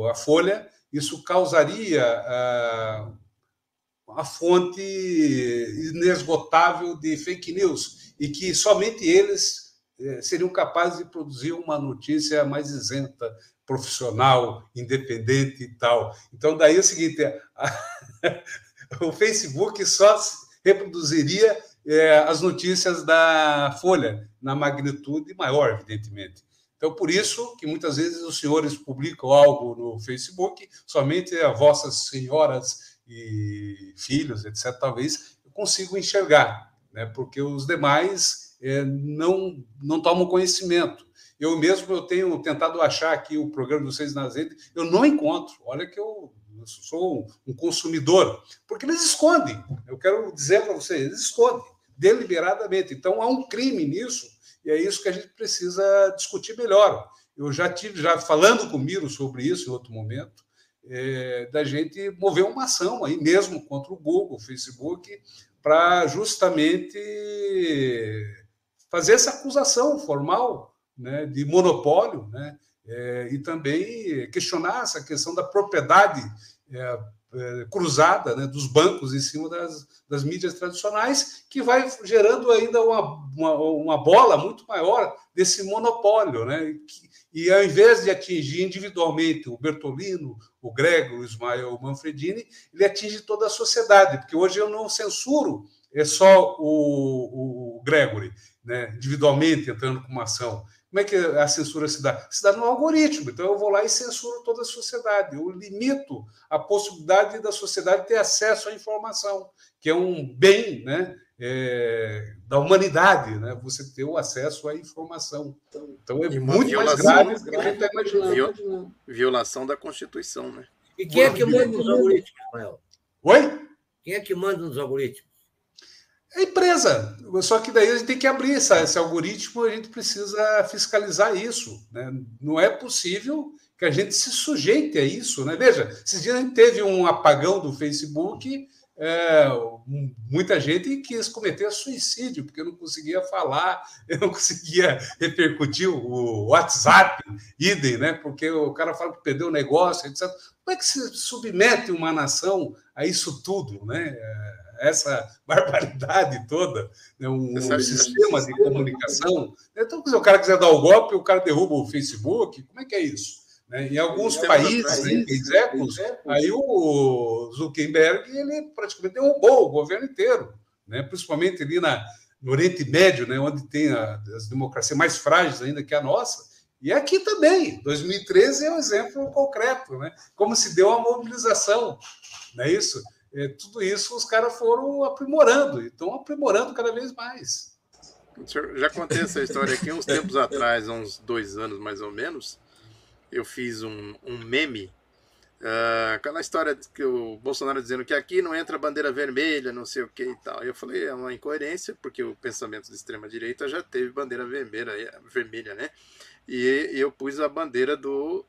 a Folha, isso causaria a, a fonte inesgotável de fake news e que somente eles eh, seriam capazes de produzir uma notícia mais isenta, profissional, independente e tal. Então, daí é o seguinte: <laughs> o Facebook só reproduziria é, as notícias da Folha, na magnitude maior, evidentemente. Então, por isso que muitas vezes os senhores publicam algo no Facebook, somente as vossas senhoras e filhos, etc., talvez consigam enxergar, né? porque os demais é, não, não tomam conhecimento. Eu mesmo eu tenho tentado achar aqui o programa do Seis nas Redes, eu não encontro. Olha que eu sou um consumidor, porque eles escondem. Eu quero dizer para vocês, eles escondem deliberadamente. Então há um crime nisso e é isso que a gente precisa discutir melhor. Eu já tive já falando com o Miro sobre isso em outro momento, é, da gente mover uma ação aí mesmo contra o Google, o Facebook, para justamente fazer essa acusação formal né, de monopólio, né, é, e também questionar essa questão da propriedade é, cruzada né, dos bancos em cima das, das mídias tradicionais, que vai gerando ainda uma, uma, uma bola muito maior desse monopólio. Né, e, e ao invés de atingir individualmente o Bertolino, o Grego, o Ismael, o Manfredini, ele atinge toda a sociedade, porque hoje eu não censuro é só o, o Gregory, né, individualmente entrando com uma ação. Como é que a censura se dá? Se dá no algoritmo. Então eu vou lá e censuro toda a sociedade. Eu limito a possibilidade da sociedade ter acesso à informação, que é um bem né, é, da humanidade, né? você ter o acesso à informação. Então é muito mais grave do que a gente está imaginando. Violação da Constituição. Né? E quem é que manda nos algoritmos, Rafael? Oi? Quem é que manda nos algoritmos? É empresa. Só que daí a gente tem que abrir essa, esse algoritmo, a gente precisa fiscalizar isso. Né? Não é possível que a gente se sujeite a isso. Né? Veja, esses dias a gente teve um apagão do Facebook, é, muita gente quis cometer suicídio, porque não conseguia falar, <laughs> eu não conseguia repercutir o WhatsApp, idem, né? porque o cara fala que perdeu o negócio, etc. Como é que se submete uma nação a isso tudo? Né? É, essa barbaridade toda, né, um, um sistema de comunicação. Então, se o cara quiser dar o golpe, o cara derruba o Facebook, como é que é isso? Né? Em alguns países, em exemplos, aí o Zuckerberg ele praticamente derrubou o governo inteiro, né? principalmente ali na, no Oriente Médio, né? onde tem a, as democracias mais frágeis ainda que a nossa, e aqui também, 2013 é um exemplo concreto, né? como se deu a mobilização, não é isso? É, tudo isso os caras foram aprimorando, e estão aprimorando cada vez mais. Já contei essa história aqui uns tempos <laughs> atrás, uns dois anos mais ou menos. Eu fiz um, um meme, uh, aquela história que o Bolsonaro dizendo que aqui não entra bandeira vermelha, não sei o que e tal. Eu falei, é uma incoerência, porque o pensamento de extrema-direita já teve bandeira vermelha, vermelha né? E, e eu pus a bandeira do,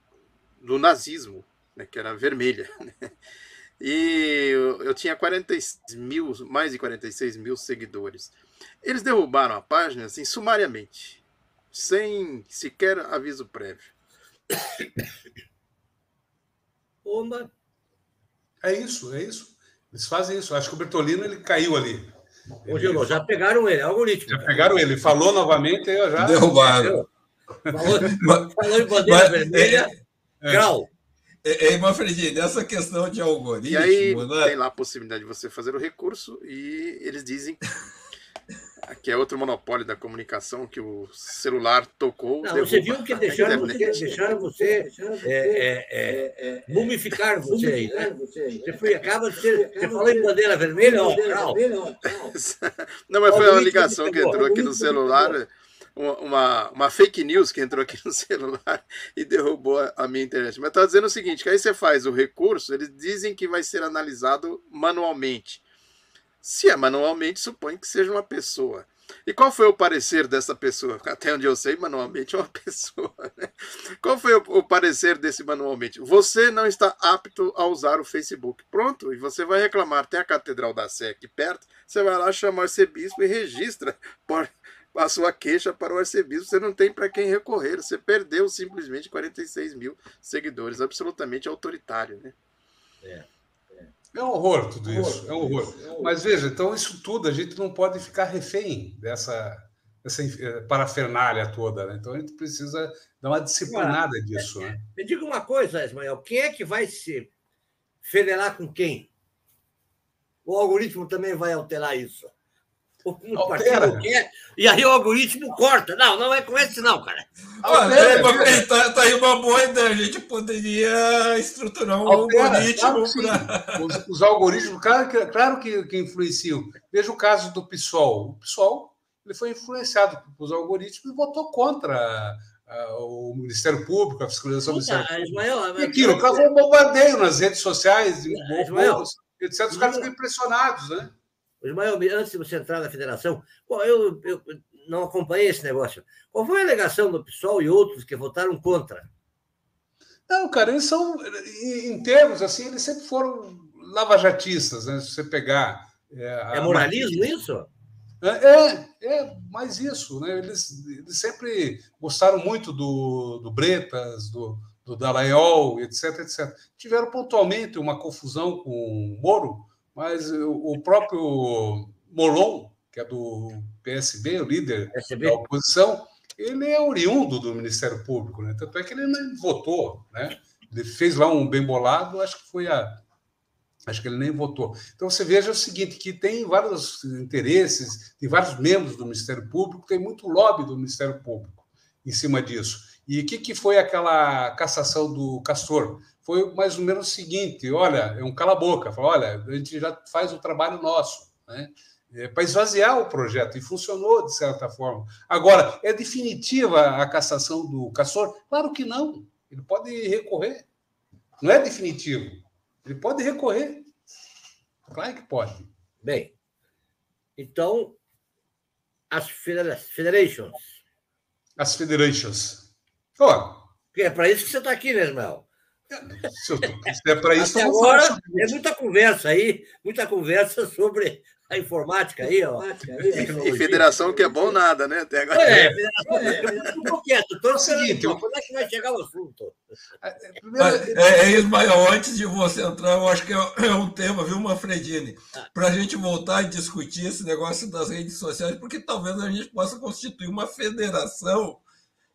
do nazismo, né, que era vermelha. <laughs> Né? E eu, eu tinha 46 mil, mais de 46 mil seguidores. Eles derrubaram a página assim, sumariamente, sem sequer aviso prévio. Oma. É isso, é isso. Eles fazem isso. Acho que o Bertolino ele caiu ali. Ô, Gilô, já pegaram ele, é algoritmo. Já pegaram ele. Falou novamente, eu já. Derrubaram. Falou, falou em bandeira mas, vermelha, é, grau. É, é, Manfredinho, nessa questão de algoritmo. E aí né? tem lá a possibilidade de você fazer o recurso e eles dizem que é outro monopólio da comunicação que o celular tocou. Não, você viu que deixaram você, deixaram você é, é, é, é mumificar você aí, né? Você foi, acaba de ser, você falou em bandeira vermelha, ó, <laughs> Não, mas foi uma ligação que entrou aqui no celular uma, uma fake news que entrou aqui no <laughs> celular e derrubou a, minha internet. Mas está dizendo o seguinte: que aí você faz o recurso, eles dizem que vai ser analisado manualmente. Se é manualmente, supõe que seja uma pessoa. E qual foi o parecer dessa pessoa? <laughs> Até onde eu sei, manualmente é uma <laughs> pessoa. Né? Qual foi o, parecer desse manualmente? Você não está apto a usar o Facebook. Pronto, e você vai reclamar. Tem a Catedral da Sé aqui perto, você vai lá chamar o arcebispo e registra por, a sua queixa para o arcebispo, você não tem para quem recorrer. Você perdeu simplesmente 46 mil seguidores, absolutamente autoritário, né? É. É um horror tudo isso, é um horror. Mas veja, então isso tudo a gente não pode ficar refém dessa, dessa eh, parafernália toda, né? Então a gente precisa dar uma disciplinada Agora, disso, né? Me diga uma coisa, Ismael, quem é que vai se federar com quem? O algoritmo também vai alterar isso o partido quer, e aí o algoritmo corta. Não, não é com esse, não, cara. Olha, é, tá, tá aí uma boa ideia. A gente poderia estruturar um Altera, algoritmo. Pra... Os, os, algoritmos, claro que, claro que, que influenciam. Veja o caso do PSOL. O PSOL ele foi influenciado pelos algoritmos e votou contra o Ministério Público, a fiscalização do Ministério Público. Ismael, e aquilo, causou um bombardeio nas redes sociais, Ismael, etc. Os caras ficam impressionados, né? Ismael, antes de você entrar na federação, eu, eu não acompanhei esse negócio. Qual foi a alegação do PSOL e outros que votaram contra? Não, cara, eles são, em termos assim, eles sempre foram lavajatistas, né? Se você pegar. É, é moralismo isso? É, é, é mais isso, né? Eles, eles sempre gostaram muito do, do Bretas, do, do Dallagnol, etc, etc. Tiveram pontualmente uma confusão com o Moro, mas o próprio Molon, que é do PSB, o líder PSB. da oposição, ele é oriundo do Ministério Público, né? Tanto é que ele nem votou, né? Ele fez lá um bem bolado, acho que foi a Acho que ele nem votou. Então você veja o seguinte: que tem vários interesses, tem vários membros do Ministério Público, tem muito lobby do Ministério Público em cima disso. E o que, que foi aquela cassação do Castor? Foi mais ou menos o seguinte: olha, é um cala-boca, olha, a gente já faz o trabalho nosso, né? É, para esvaziar o projeto, e funcionou de certa forma. Agora, é definitiva a cassação do Castor? Claro que não. Ele pode recorrer. Não é definitivo. Ele pode recorrer. Claro que pode. Bem, então, as federations. As federations. Oh, é para isso que você está aqui, né, Ismael? Se, eu, é para isso, Até agora é muita conversa aí, muita conversa sobre a informática aí, ó. E federação que é bom nada, né? Até agora. É, federação é, eu quieto, estou seguinte, quando é que vai chegar o assunto? É, é, Ismael, antes de você entrar, eu acho que é, é um tema, viu, Manfredini? Para a gente voltar e discutir esse negócio das redes sociais, porque talvez a gente possa constituir uma federação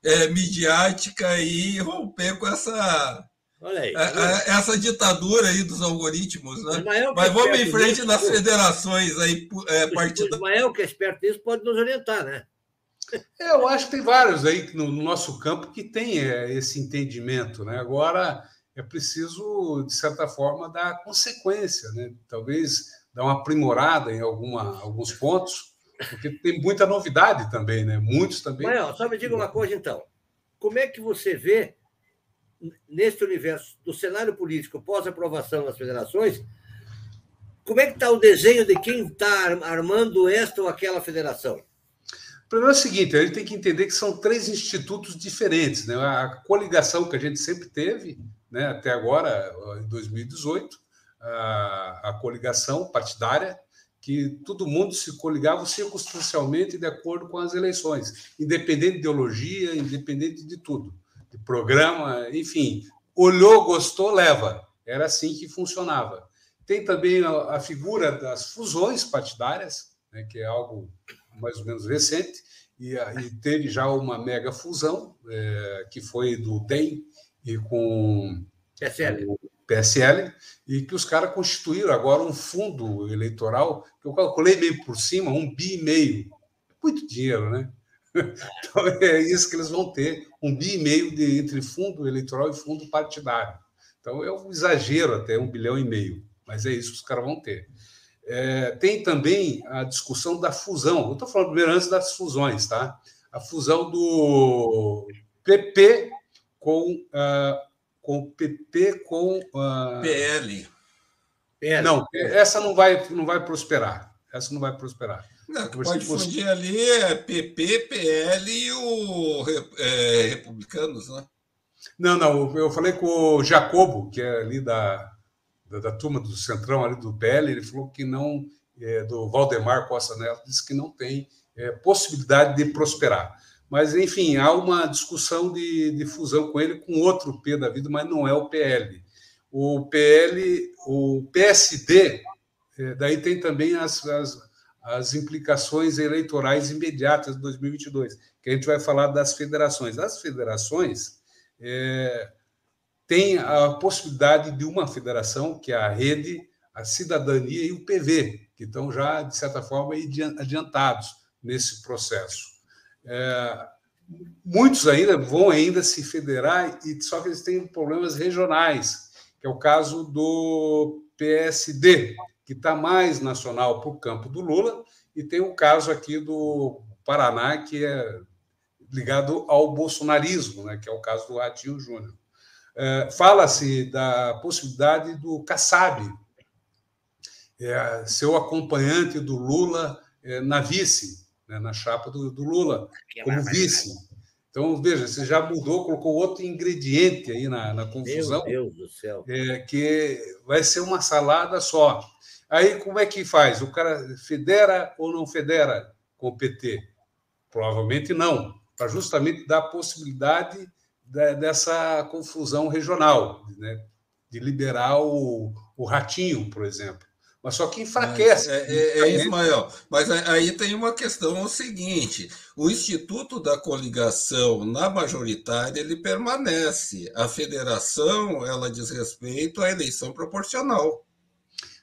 é, midiática e romper com essa Olha aí. É, é, essa ditadura aí dos algoritmos, né? Ismael, Mas vamos em frente nas federações aí é, partidárias. Ismael, que é esperto nisso, pode nos orientar, né? Eu acho que tem vários aí no, nosso campo que tem é, esse entendimento, né? Agora é preciso, de certa forma, dar consequência, né? Talvez dar uma aprimorada em alguma, alguns pontos, porque tem muita novidade também, né? Muitos também. Ismael, só me diga uma coisa então. Como é que você vê neste universo do cenário político pós-aprovação das federações, como é que está o desenho de quem está armando esta ou aquela federação? O problema é o seguinte, a gente tem que entender que são três institutos diferentes. Né? A coligação que a gente sempre teve, né, até agora, em 2018, a, a coligação partidária, que todo mundo se coligava circunstancialmente de acordo com as eleições, independente de ideologia, independente de tudo de programa, enfim, olhou, gostou, leva. Era assim que funcionava. Tem também a, a figura das fusões partidárias, né, que é algo mais ou menos recente, e, e teve já uma mega fusão, é, que foi do DEM e com PSL. o PSL, e que os caras constituíram agora um fundo eleitoral, que eu calculei meio por cima, um bi e meio. Muito dinheiro, né? <laughs> Então é isso que eles vão ter, um bi e meio de, entre fundo eleitoral e fundo partidário. Então é um exagero até um bilhão e meio, mas é isso que os caras vão ter. É, tem também a discussão da fusão. Eu estou falando primeiro antes das fusões, tá? A fusão do PP com uh, com PP com uh... PL. PL. Não, essa não vai não vai prosperar. Essa não vai prosperar. Não, pode fundir ali é PP, PL e o é, Republicanos, né? Não, não, eu falei com o Jacobo, que é ali da, da, da turma do Centrão, ali do PL, ele falou que não, é, do Valdemar Costa Neto, disse que não tem é, possibilidade de prosperar. Mas, enfim, há uma discussão de, de fusão com ele com outro P da vida, mas não é o PL. O PL, o PSD, é, daí tem também as, as as implicações eleitorais imediatas de 2022, que a gente vai falar das federações. As federações é, têm a possibilidade de uma federação, que é a Rede, a Cidadania e o PV, que estão já, de certa forma, adiantados nesse processo. É, muitos ainda vão ainda se federar, e só que eles têm problemas regionais, que é o caso do PSD, que está mais nacional para o campo do Lula, e tem o caso aqui do Paraná, que é ligado ao bolsonarismo, né, que é o caso do Ratinho Júnior. É, Fala-se da possibilidade do Kassab é, ser o acompanhante do Lula é, na vice, né, na chapa do, do Lula, como vice. Então, veja, você já mudou, colocou outro ingrediente aí na, na confusão. Meu Deus do céu. É, que vai ser uma salada só. Aí, como é que faz? O cara federa ou não federa com o PT? Provavelmente não, para justamente dar a possibilidade dessa confusão regional, né? de liberar o, o ratinho, por exemplo. Mas só que enfraquece. É, é, é, Ismael. Mas aí tem uma questão o seguinte: o Instituto da Coligação na majoritária ele permanece. A federação ela diz respeito à eleição proporcional.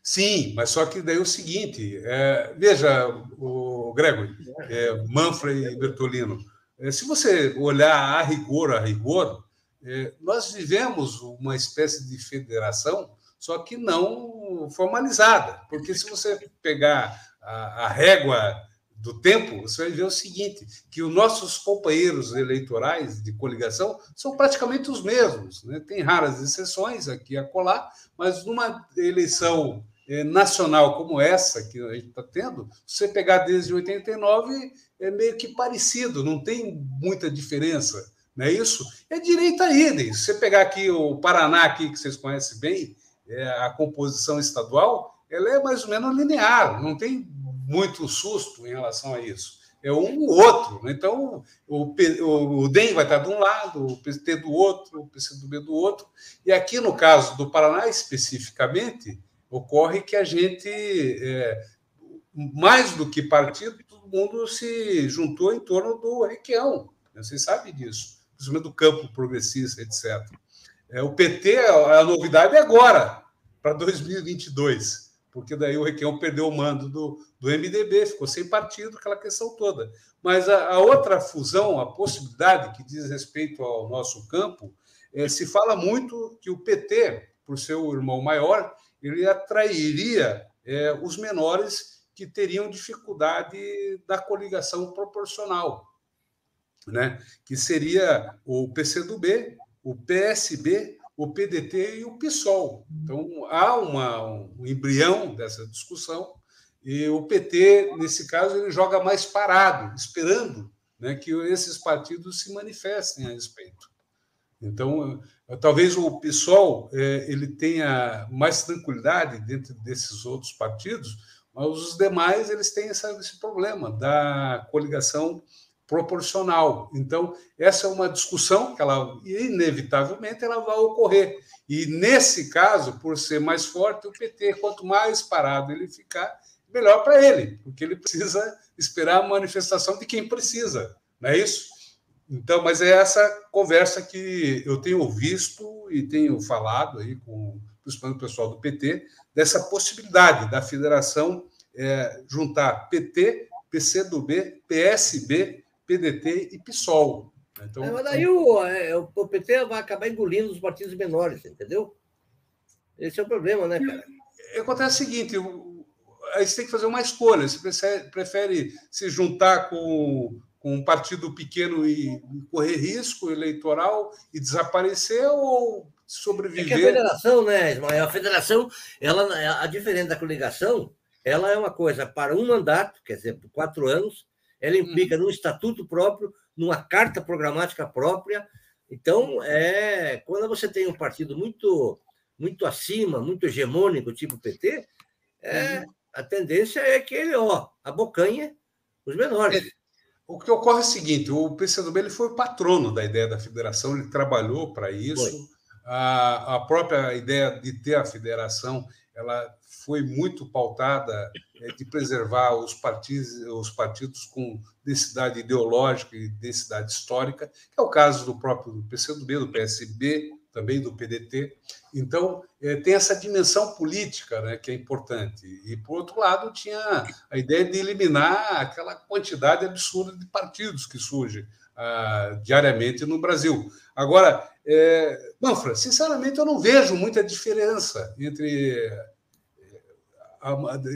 Sim, mas só que daí é o seguinte: é, veja, o Gregory, é, Manfred e Bertolino, é, se você olhar a rigor, a rigor, é, nós vivemos uma espécie de federação, só que não formalizada, porque se você pegar a, a régua do tempo, você vai ver o seguinte: que os nossos companheiros eleitorais de coligação são praticamente os mesmos. Né? Tem raras exceções aqui a colar, mas numa eleição nacional como essa que a gente está tendo, você pegar desde 89, é meio que parecido, não tem muita diferença, não é isso? É direita idem. Se você pegar aqui o Paraná, aqui, que vocês conhecem bem, é, a composição estadual, ela é mais ou menos linear, não tem muito susto em relação a isso. É um ou outro. Né? Então, o, o, o DEM vai estar de um lado, o PT do outro, o PCdoB do outro. E aqui, no caso do Paraná, especificamente, Ocorre que a gente, é, mais do que partido, todo mundo se juntou em torno do Requião. Vocês sabem disso, principalmente do campo progressista, etc. É, o PT, a novidade é agora, para 2022, porque daí o Requião perdeu o mando do, do MDB, ficou sem partido, aquela questão toda. Mas a, a outra fusão, a possibilidade que diz respeito ao nosso campo, é, se fala muito que o PT, por ser o irmão maior, ele atrairia é, os menores que teriam dificuldade da coligação proporcional, né? que seria o PCdoB, o PSB, o PDT e o PSOL. Então, há uma, um embrião dessa discussão, e o PT, nesse caso, ele joga mais parado, esperando né, que esses partidos se manifestem a respeito. Então, talvez o PSOL é, ele tenha mais tranquilidade dentro desses outros partidos, mas os demais eles têm esse problema da coligação proporcional. Então, essa é uma discussão que ela inevitavelmente ela vai ocorrer. E nesse caso, por ser mais forte, o PT, quanto mais parado ele ficar, melhor para ele, porque ele precisa esperar a manifestação de quem precisa, não é isso? Então, mas é essa conversa que eu tenho visto e tenho falado aí com principalmente o pessoal do PT, dessa possibilidade da federação é, juntar PT, PCdoB, PSB, PDT e PSOL. Então, é, mas daí o, é, o, PT vai acabar engolindo os partidos menores, entendeu? Esse é o problema, né, cara? Acontece o seguinte: aí você tem que fazer uma escolha. Você prefere se juntar com com um partido pequeno e correr risco eleitoral e desaparecer ou sobreviver? É que a federação, né, Ismael? A federação, ela, a diferença da coligação, ela é uma coisa para um mandato, quer dizer, por quatro anos, ela implica hum. num estatuto próprio, numa carta programática própria. Então, é quando você tem um partido muito muito acima, muito hegemônico, tipo PT, é, hum. a tendência é que ele, ó, abocanha os menores. O que ocorre é o seguinte: o PCdoB ele foi o patrono da ideia da federação, ele trabalhou para isso. A, a, própria ideia de ter a federação ela foi muito pautada é, de preservar os partidos, os partidos com densidade ideológica e densidade histórica, que é o caso do próprio PCdoB, do PSB, também do PDT. Então, é, tem essa dimensão política né, que é importante. E, por outro lado, tinha a ideia de eliminar aquela quantidade absurda de partidos que surge ah, diariamente no Brasil. Agora, é, Manfra, sinceramente, eu não vejo muita diferença entre,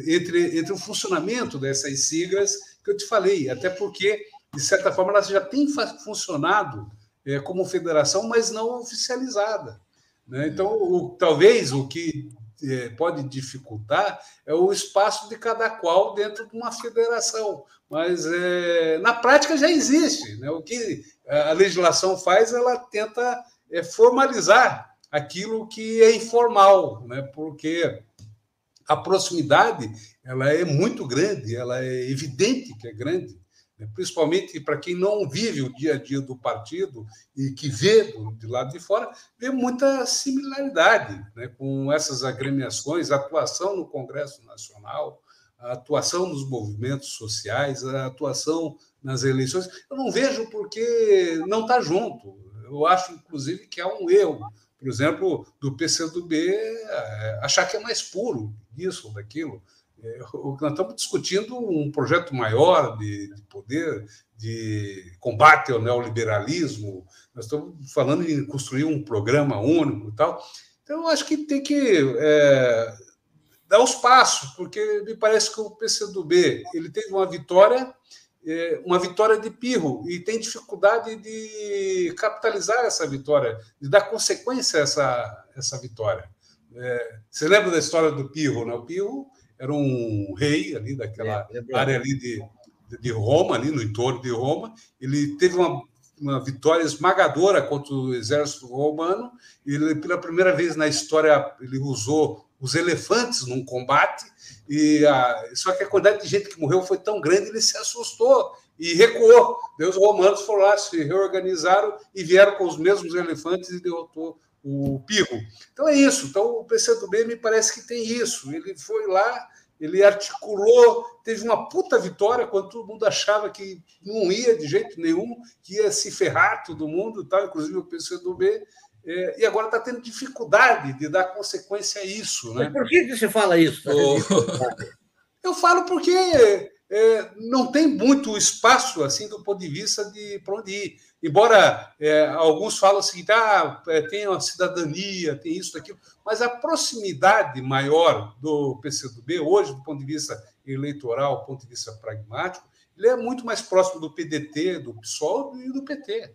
entre, entre o funcionamento dessas siglas que eu te falei, até porque de certa forma, ela já tem funcionado é, como federação, mas não oficializada. Né? Então, o, talvez o que é, pode dificultar é o espaço de cada qual dentro de uma federação. Mas é, na prática já existe. Né? O que a legislação faz, ela tenta é, formalizar aquilo que é informal, né? porque a proximidade ela é muito grande, ela é evidente que é grande? Principalmente para quem não vive o dia a dia do partido e que vê de lado de fora, vê muita similaridade né, com essas agremiações, atuação no Congresso Nacional, atuação nos movimentos sociais, atuação nas eleições. Eu não vejo porque não está junto. Eu acho, inclusive, que há um erro, por exemplo, do PCdoB é, achar que é mais puro disso ou daquilo. Nós estamos discutindo um projeto maior de, de, poder, de combate ao neoliberalismo, nós estamos falando em construir um programa único e tal. Então, eu acho que tem que é, dar os passos, porque me parece que o PCdoB ele teve uma vitória, é, uma vitória de pirro, e tem dificuldade de capitalizar essa vitória, de dar consequência a essa, essa vitória. É, você lembra da história do pirro? Né? O pirro era um rei ali daquela é, é área ali de, de Roma, ali no entorno de Roma. Ele teve uma, uma vitória esmagadora contra o exército romano. Ele, pela primeira vez na história, ele usou os elefantes num combate. E a, só que a quantidade de gente que morreu foi tão grande, ele se assustou e recuou. Deus os romanos foram lá, se reorganizaram e vieram com os mesmos elefantes e derrotou o Pirro. Então é isso. Então o PCdoB me parece que tem isso. Ele foi lá, ele articulou, teve uma puta vitória quando todo mundo achava que não ia de jeito nenhum, que ia se ferrar todo mundo, tal, inclusive o PCdoB. É, e agora está tendo dificuldade de dar consequência a isso. Né? Mas por que, que você fala isso? <laughs> Eu falo porque é, não tem muito espaço assim do ponto de vista de para onde ir. Embora é, alguns falam assim, ah, é, tem a cidadania, tem isso, aquilo, mas a proximidade maior do PCdoB hoje, do ponto de vista eleitoral, do ponto de vista pragmático, ele é muito mais próximo do PDT, do PSOL e do PT.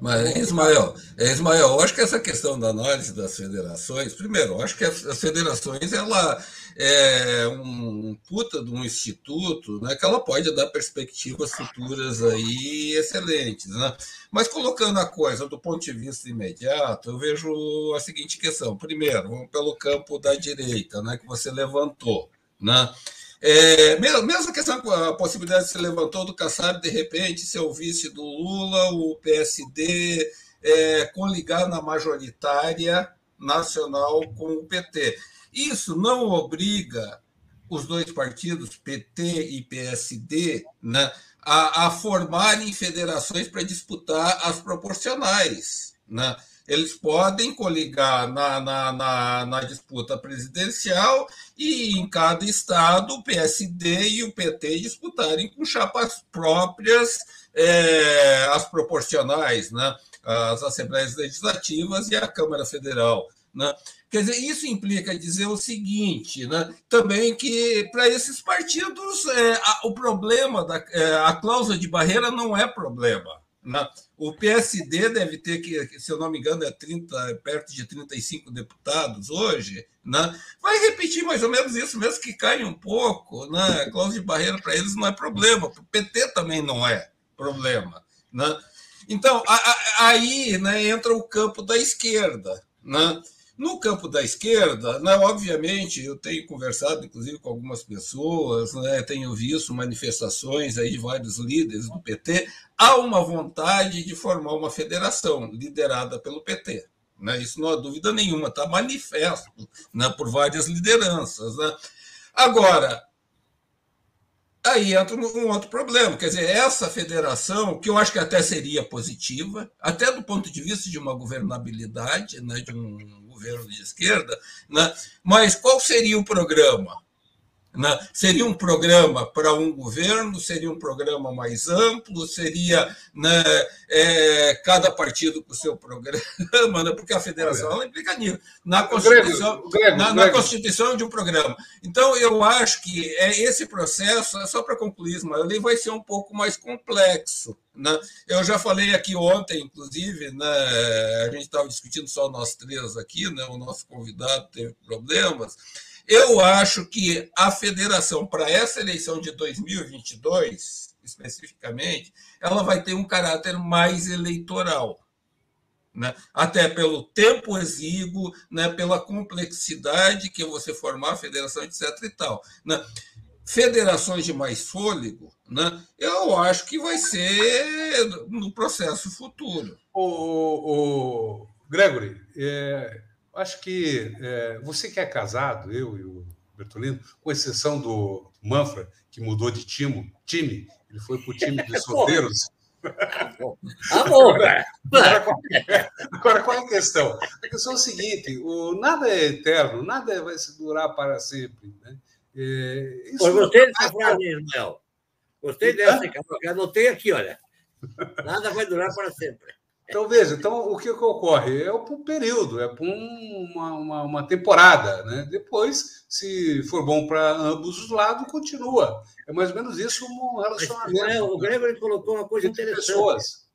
Mas, Ismael, é, Ismael, eu acho que essa questão da análise das federações, primeiro, eu acho que as, federações ela é um puta de um instituto, né, que ela pode dar perspectivas futuras aí excelentes, né? Mas colocando a coisa do ponto de vista imediato, eu vejo a seguinte questão. Primeiro, vamos pelo campo da direita, né, que você levantou, né? É, mesmo a questão, a possibilidade de se levantou do Kassab, de repente, ser o vice do Lula, o PSD é, coligar na majoritária nacional com o PT. Isso não obriga os dois partidos, PT e PSD, né, a, a formarem federações para disputar as proporcionais. Né? eles podem coligar na, na, na, na, disputa presidencial e em cada estado o PSD e o PT disputarem com chapas próprias é, as proporcionais, né? as assembleias legislativas e a Câmara Federal. Né? Quer dizer, isso implica dizer o seguinte, né? também que para esses partidos é, a, o problema da é, a cláusula de barreira não é problema. Né? O PSD deve ter que, se eu não me engano, é 30, perto de 35 deputados hoje, né? vai repetir mais ou menos isso, mesmo que caia um pouco. Né? A cláusula de barreira para eles não é problema, para o PT também não é problema. Né? Então, a, a, aí né, entra o campo da esquerda. Né? No campo da esquerda, né, obviamente, eu tenho conversado, inclusive, com algumas pessoas, né, tenho visto manifestações aí de vários líderes do PT, há uma vontade de formar uma federação liderada pelo PT. Né, isso não há dúvida nenhuma, está manifesto né, por várias lideranças. Né. Agora, Aí entra um outro problema, quer dizer, essa federação, que eu acho que até seria positiva, até do ponto de vista de uma governabilidade, né, de um governo de esquerda, né, mas qual seria o programa? Né? Seria um programa para um governo, seria um programa mais amplo, seria né, é, cada partido com o seu programa, né? porque a federação ela implica nisso. Na Constituição, Grego, na, na, Constituição de um programa. Então, eu acho que é esse processo, é só para concluir, Ismael, ele vai ser um pouco mais complexo. Né? Eu já falei aqui ontem, inclusive, né, a gente estava discutindo só nós três aqui, né, o nosso convidado teve problemas. Eu acho que a federação, para essa eleição de 2022, especificamente, ela vai ter um caráter mais eleitoral. Né? Até pelo tempo exíguo, né? pela complexidade que você formar a federação, etc. e tal. Né? Federações de mais fôlego, né? eu acho que vai ser no processo futuro. O, o, Gregory, é, acho que é, você que é casado, eu e o Bertolino, com exceção do Manfra, que mudou de time, time ele foi para o time dos <laughs> solteiros. <laughs> Amor, agora, agora, qual é, agora, qual é a questão? A questão é o seguinte: o, nada é eterno, nada vai se durar para sempre. Né? É, isso gostei dessa frase, Ismael. Gostei dessa, que eu anotei aqui, olha. Nada vai durar para sempre. Então, veja, então, o que, que ocorre? É por um período, é por uma, uma, uma, temporada. Né? Depois, se for bom para ambos os lados, continua. É mais ou menos isso um relacionamento. Mas, o Gregory colocou uma coisa interessante. Pessoas.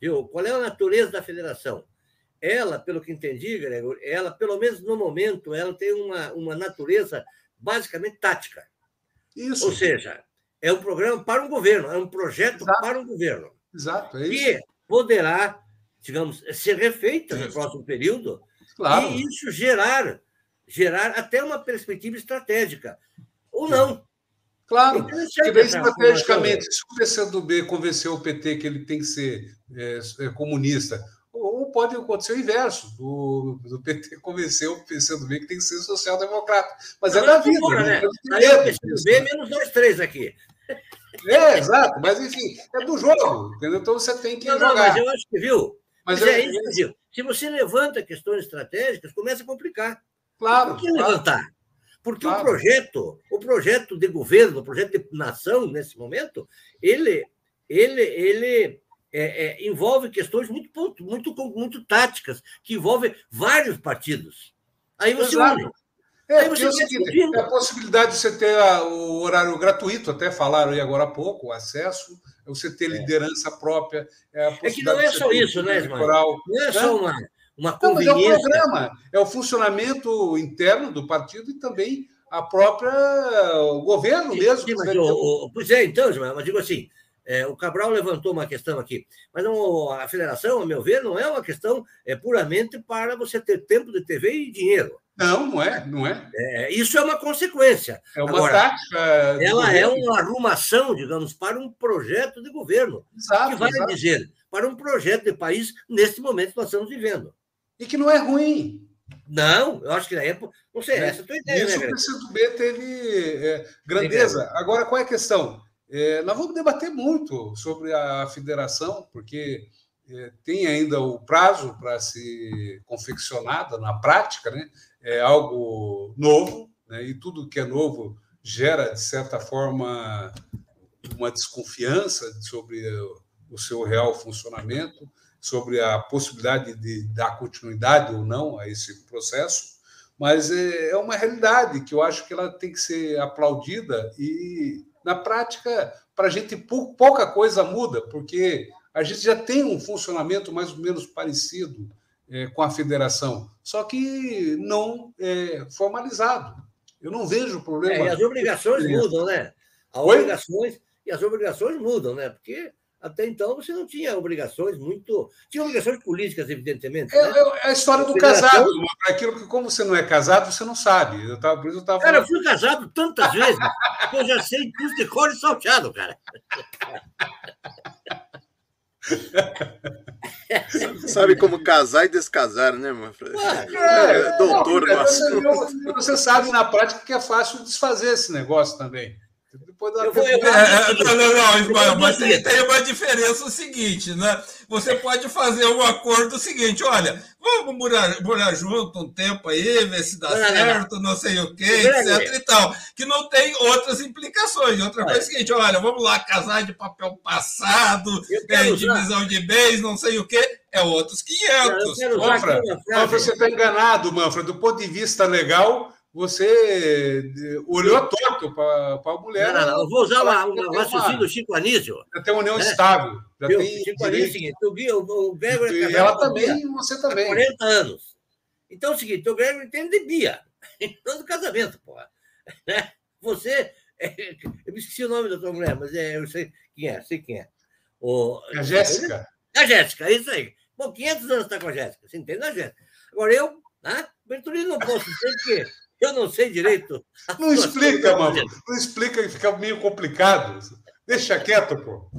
Viu? Qual é a natureza da federação? Ela, pelo que entendi, Gregory, ela, pelo menos no momento, ela tem uma, uma natureza basicamente tática. Isso. Ou seja, é um programa para um governo, é um projeto Exato. para um governo. Exato, é isso. Que poderá digamos, ser refeita no próximo período claro. e isso gerar, gerar até uma perspectiva estratégica. Ou não. Claro, que bem estrategicamente, se o PCdoB convenceu o PT que ele tem que ser é, é, comunista, ou pode acontecer o inverso, do, do PT <laughs> convencer o PCdoB que tem que ser social-democrata. Mas não, é da vida. Fora, né? Aí o PCdoB menos dois, três aqui. É, exato, mas enfim, é do jogo, entendeu? Então você tem que não, jogar. Não, mas eu acho que, viu, mas, Mas é, é isso, Gil. Se você levanta questões estratégicas, começa a complicar. Claro. Por que claro. levantar? Porque claro. o projeto, o projeto de governo, o projeto de nação, nesse momento, ele, ele, ele é, é, envolve questões muito, muito, muito táticas, que envolvem vários partidos. Aí você Exato. une. É, aí você é o seguinte, a possibilidade de você ter o horário gratuito, até falaram aí agora há pouco, o acesso, é você ter é. liderança própria. É, é, que não é só isso, né, Ismael? Não é só uma, uma conveniência. Não, mas é o programa, é o funcionamento interno do partido e também a própria o governo mesmo. Sim, mas, o, o, pois é, então, Ismael, mas digo assim, é, o Cabral levantou uma questão aqui, mas não, a federação, a meu ver, não é uma questão é puramente para você ter tempo de TV e dinheiro. Não, não é, não é. é isso é uma consequência. É uma Agora, tática. Ela governo. é uma arrumação, digamos, para um projeto de governo. Exato, que vai exato. dizer, para um projeto de país neste momento que nós estamos vivendo. E que não é ruim. Não, eu acho que na época. Não sei, é. essa é a tua ideia. Isso né, o B teve é, grandeza. Agora, qual é a questão? É, nós vamos debater muito sobre a federação, porque é, tem ainda o prazo para ser confeccionada na prática, né? é algo novo, né? e tudo que é novo gera, de certa forma, uma desconfiança sobre o seu real funcionamento, sobre a possibilidade de dar continuidade ou não a esse processo, mas é, é uma realidade que eu acho que ela tem que ser aplaudida e, na prática, para a gente pouca coisa muda, porque a gente já tem um funcionamento mais ou menos parecido é, com a federação, só que não é, formalizado. Eu não vejo problema. É, e as obrigações mudam, né? As obrigações, e as obrigações mudam, né? Porque até então você não tinha obrigações muito. Tinha obrigações políticas, evidentemente. É, né? é a história do casado. Aquilo que, como você não é casado, você não sabe. Eu tava, por isso eu tava Cara, eu fui casado tantas vezes que eu já sei tudo de cor e salteado, cara. <laughs> Sabe como casar e descasar, né, Manfred? É, é, doutor não, você, você sabe na prática que é fácil desfazer esse negócio também. Depois da... eu vou, eu vou... É, é, não, não, não, Ismael, mas tem, tem uma diferença o seguinte, né? Você pode fazer um acordo seguinte, olha, vamos morar, morar junto um tempo aí, ver se dá não, certo, não, não. sei o quê, etc e tal. Que não tem outras implicações. Outra coisa é o seguinte, olha, vamos lá, casar de papel passado, é, divisão de bens, não sei o quê, é outros 500. Manfred, você está enganado, Manfred. Do ponto de vista legal, você eh, olhou torto para a mulher. Não, não, não. Eu vou usar uma, uma raciocínio do Chico Anísio. Já tem união é. estável. Já Viu? tem Chico Anísio é o seguinte: o, Gui, o, o Gregor é E ela também, você também. 40 anos. Então é o seguinte: o Gregor entende de Bia, <laughs> não do casamento, porra. Né? Você. É, eu me esqueci o nome da tua mulher, mas é, eu sei quem é, sei quem é. O, a Jéssica. A Jéssica, é isso aí. Bom, 500 anos está com a Jéssica, você entende a Jéssica. Agora eu, né? Bertolino não posso dizer que eu não sei direito. <laughs> Não explica, mano. Não explica, fica meio complicado. Deixa quieto, pô.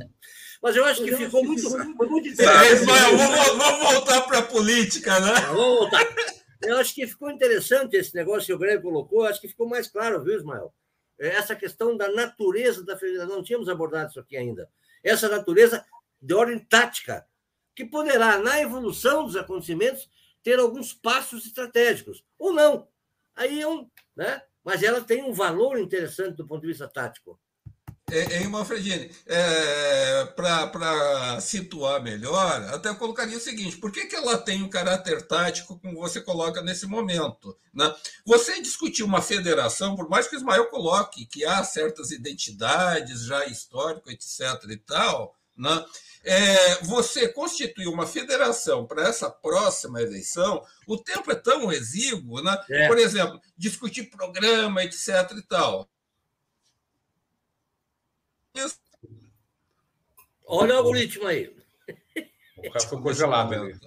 Mas eu acho que ficou muito, muito interessante. vamos, vamos voltar para a política, né? Vamos voltar. Eu acho que ficou interessante esse negócio que o Greg colocou, acho que ficou mais claro, viu, Ismael? É essa questão da natureza da federação, não tínhamos abordado isso aqui ainda. Essa natureza de ordem tática, que poderá, na evolução dos acontecimentos, ter alguns passos estratégicos, ou não. Aí é um. Né? Mas ela tem um valor interessante do ponto de vista tático. Em Manfredini, é, para situar melhor, até colocaria o seguinte: por que, que ela tem um caráter tático, como você coloca nesse momento? Né? Você discutir uma federação, por mais que o Ismael coloque que há certas identidades já histórico, etc. e tal, né? é, você constituir uma federação para essa próxima eleição, o tempo é tão exíguo, né? É. Por exemplo, discutir programa, etc. e tal. Isso. Olha o algoritmo aí. O cara foi congelado ali.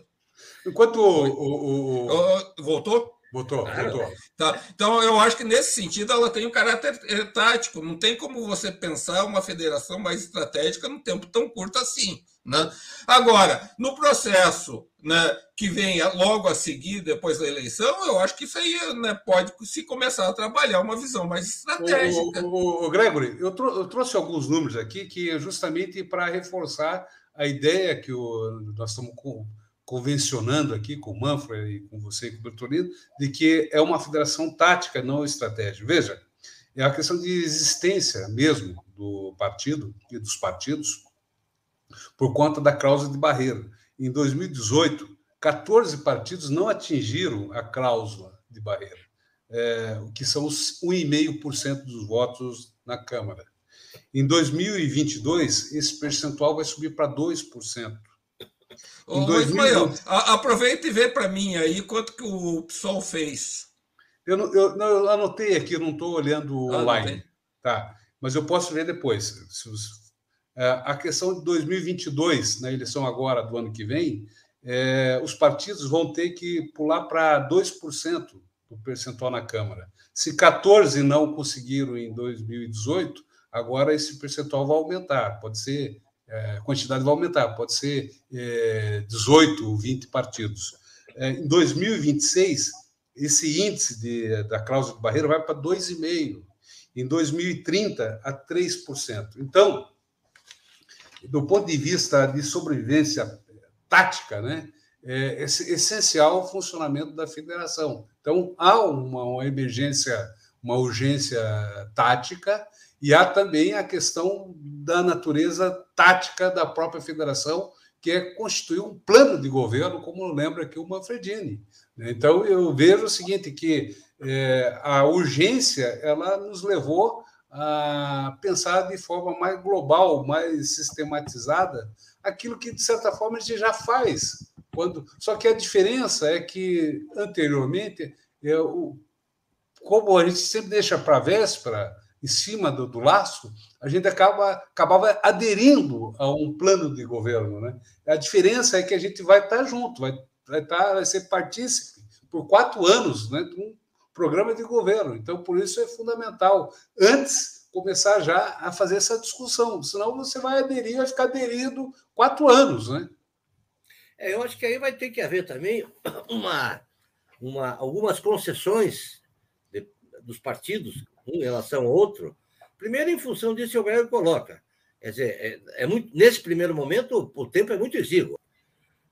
Enquanto o, o, o... Voltou? Botou, botou. Tá. Então, eu acho que nesse sentido ela tem um caráter eh, tático. Não tem como você pensar uma federação mais estratégica num tempo tão curto assim. Né? Agora, no processo né, que vem logo a seguir, depois da eleição, eu acho que isso aí né, pode se começar a trabalhar uma visão mais estratégica. O, o, o Gregory, eu, trou eu, trouxe alguns números aqui que é justamente para reforçar a ideia que o, nós estamos com convencionando aqui com o Manfred e com você e com o Bertolino, de que é uma federação tática, não estratégica. Veja, é a questão de existência mesmo do partido e dos partidos por conta da cláusula de barreira. Em 2018, 14 partidos não atingiram a cláusula de barreira, é, que são os 1,5% dos votos na Câmara. Em 2022, esse percentual vai subir para 2%. Ô, 2000... Ismael, aproveita e vê para mim aí quanto que o PSOL fez. Eu, não, eu, não, eu anotei aqui, não estou olhando ah, online. Tá, mas eu posso ver depois. É, a questão de 2022, na eleição agora do ano que vem, é, os partidos vão ter que pular para 2% do percentual na Câmara. Se 14 não conseguiram em 2018, agora esse percentual vai aumentar. Pode ser a quantidade vai aumentar, pode ser é, 18, 20 partidos. É, em 2026, esse índice de, da cláusula de barreira vai para 2,5%. Em 2030, a 3%. Então, do ponto de vista de sobrevivência tática, né, é essencial o funcionamento da federação. Então, há uma, uma emergência, uma urgência tática e há também a questão da natureza tática da própria federação, que é constituir um plano de governo, como lembra aqui o Manfredini. Então, eu vejo o seguinte, que é, a urgência ela nos levou a pensar de forma mais global, mais sistematizada, aquilo que, de certa forma, a gente já faz. Quando... Só que a diferença é que, anteriormente, é, o... como a gente sempre deixa para a véspera, em cima do, do, laço, a gente acaba, acabava aderindo a um plano de governo. Né? A diferença é que a gente vai estar junto, vai, vai, estar, vai ser partícipe por quatro anos né, de um programa de governo. Então, por isso é fundamental, antes, começar já a fazer essa discussão, senão você vai aderir, vai ficar aderido quatro anos. Né? É, eu acho que aí vai ter que haver também <coughs> uma, uma, algumas concessões de, dos partidos um em relação ao outro, Primeiro, em função disso que o Greg coloca. Quer dizer, é, é muito, nesse primeiro momento, o tempo é muito exíguo.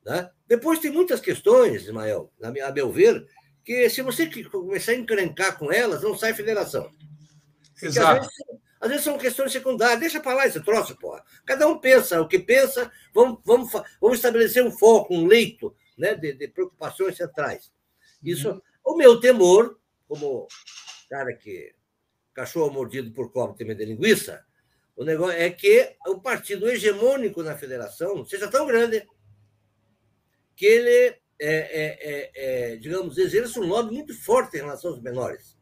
Né? Depois tem muitas questões, Ismael, a meu ver, que se você começar a encrencar com elas, não sai federação. Exato. Às vezes, às vezes, são questões secundárias. Deixa para lá esse troço, porra. Cada um pensa o que pensa, vamos, vamos, vamos estabelecer um foco, um leito né, de, de preocupações centrais. Isso, uhum. o meu temor, como cara que cachorro mordido por cobra tem medo de linguiça, o negócio é que o partido hegemônico na federação seja tão grande que ele, é, é, é, é digamos, exerça um lobby muito forte em relação aos menores.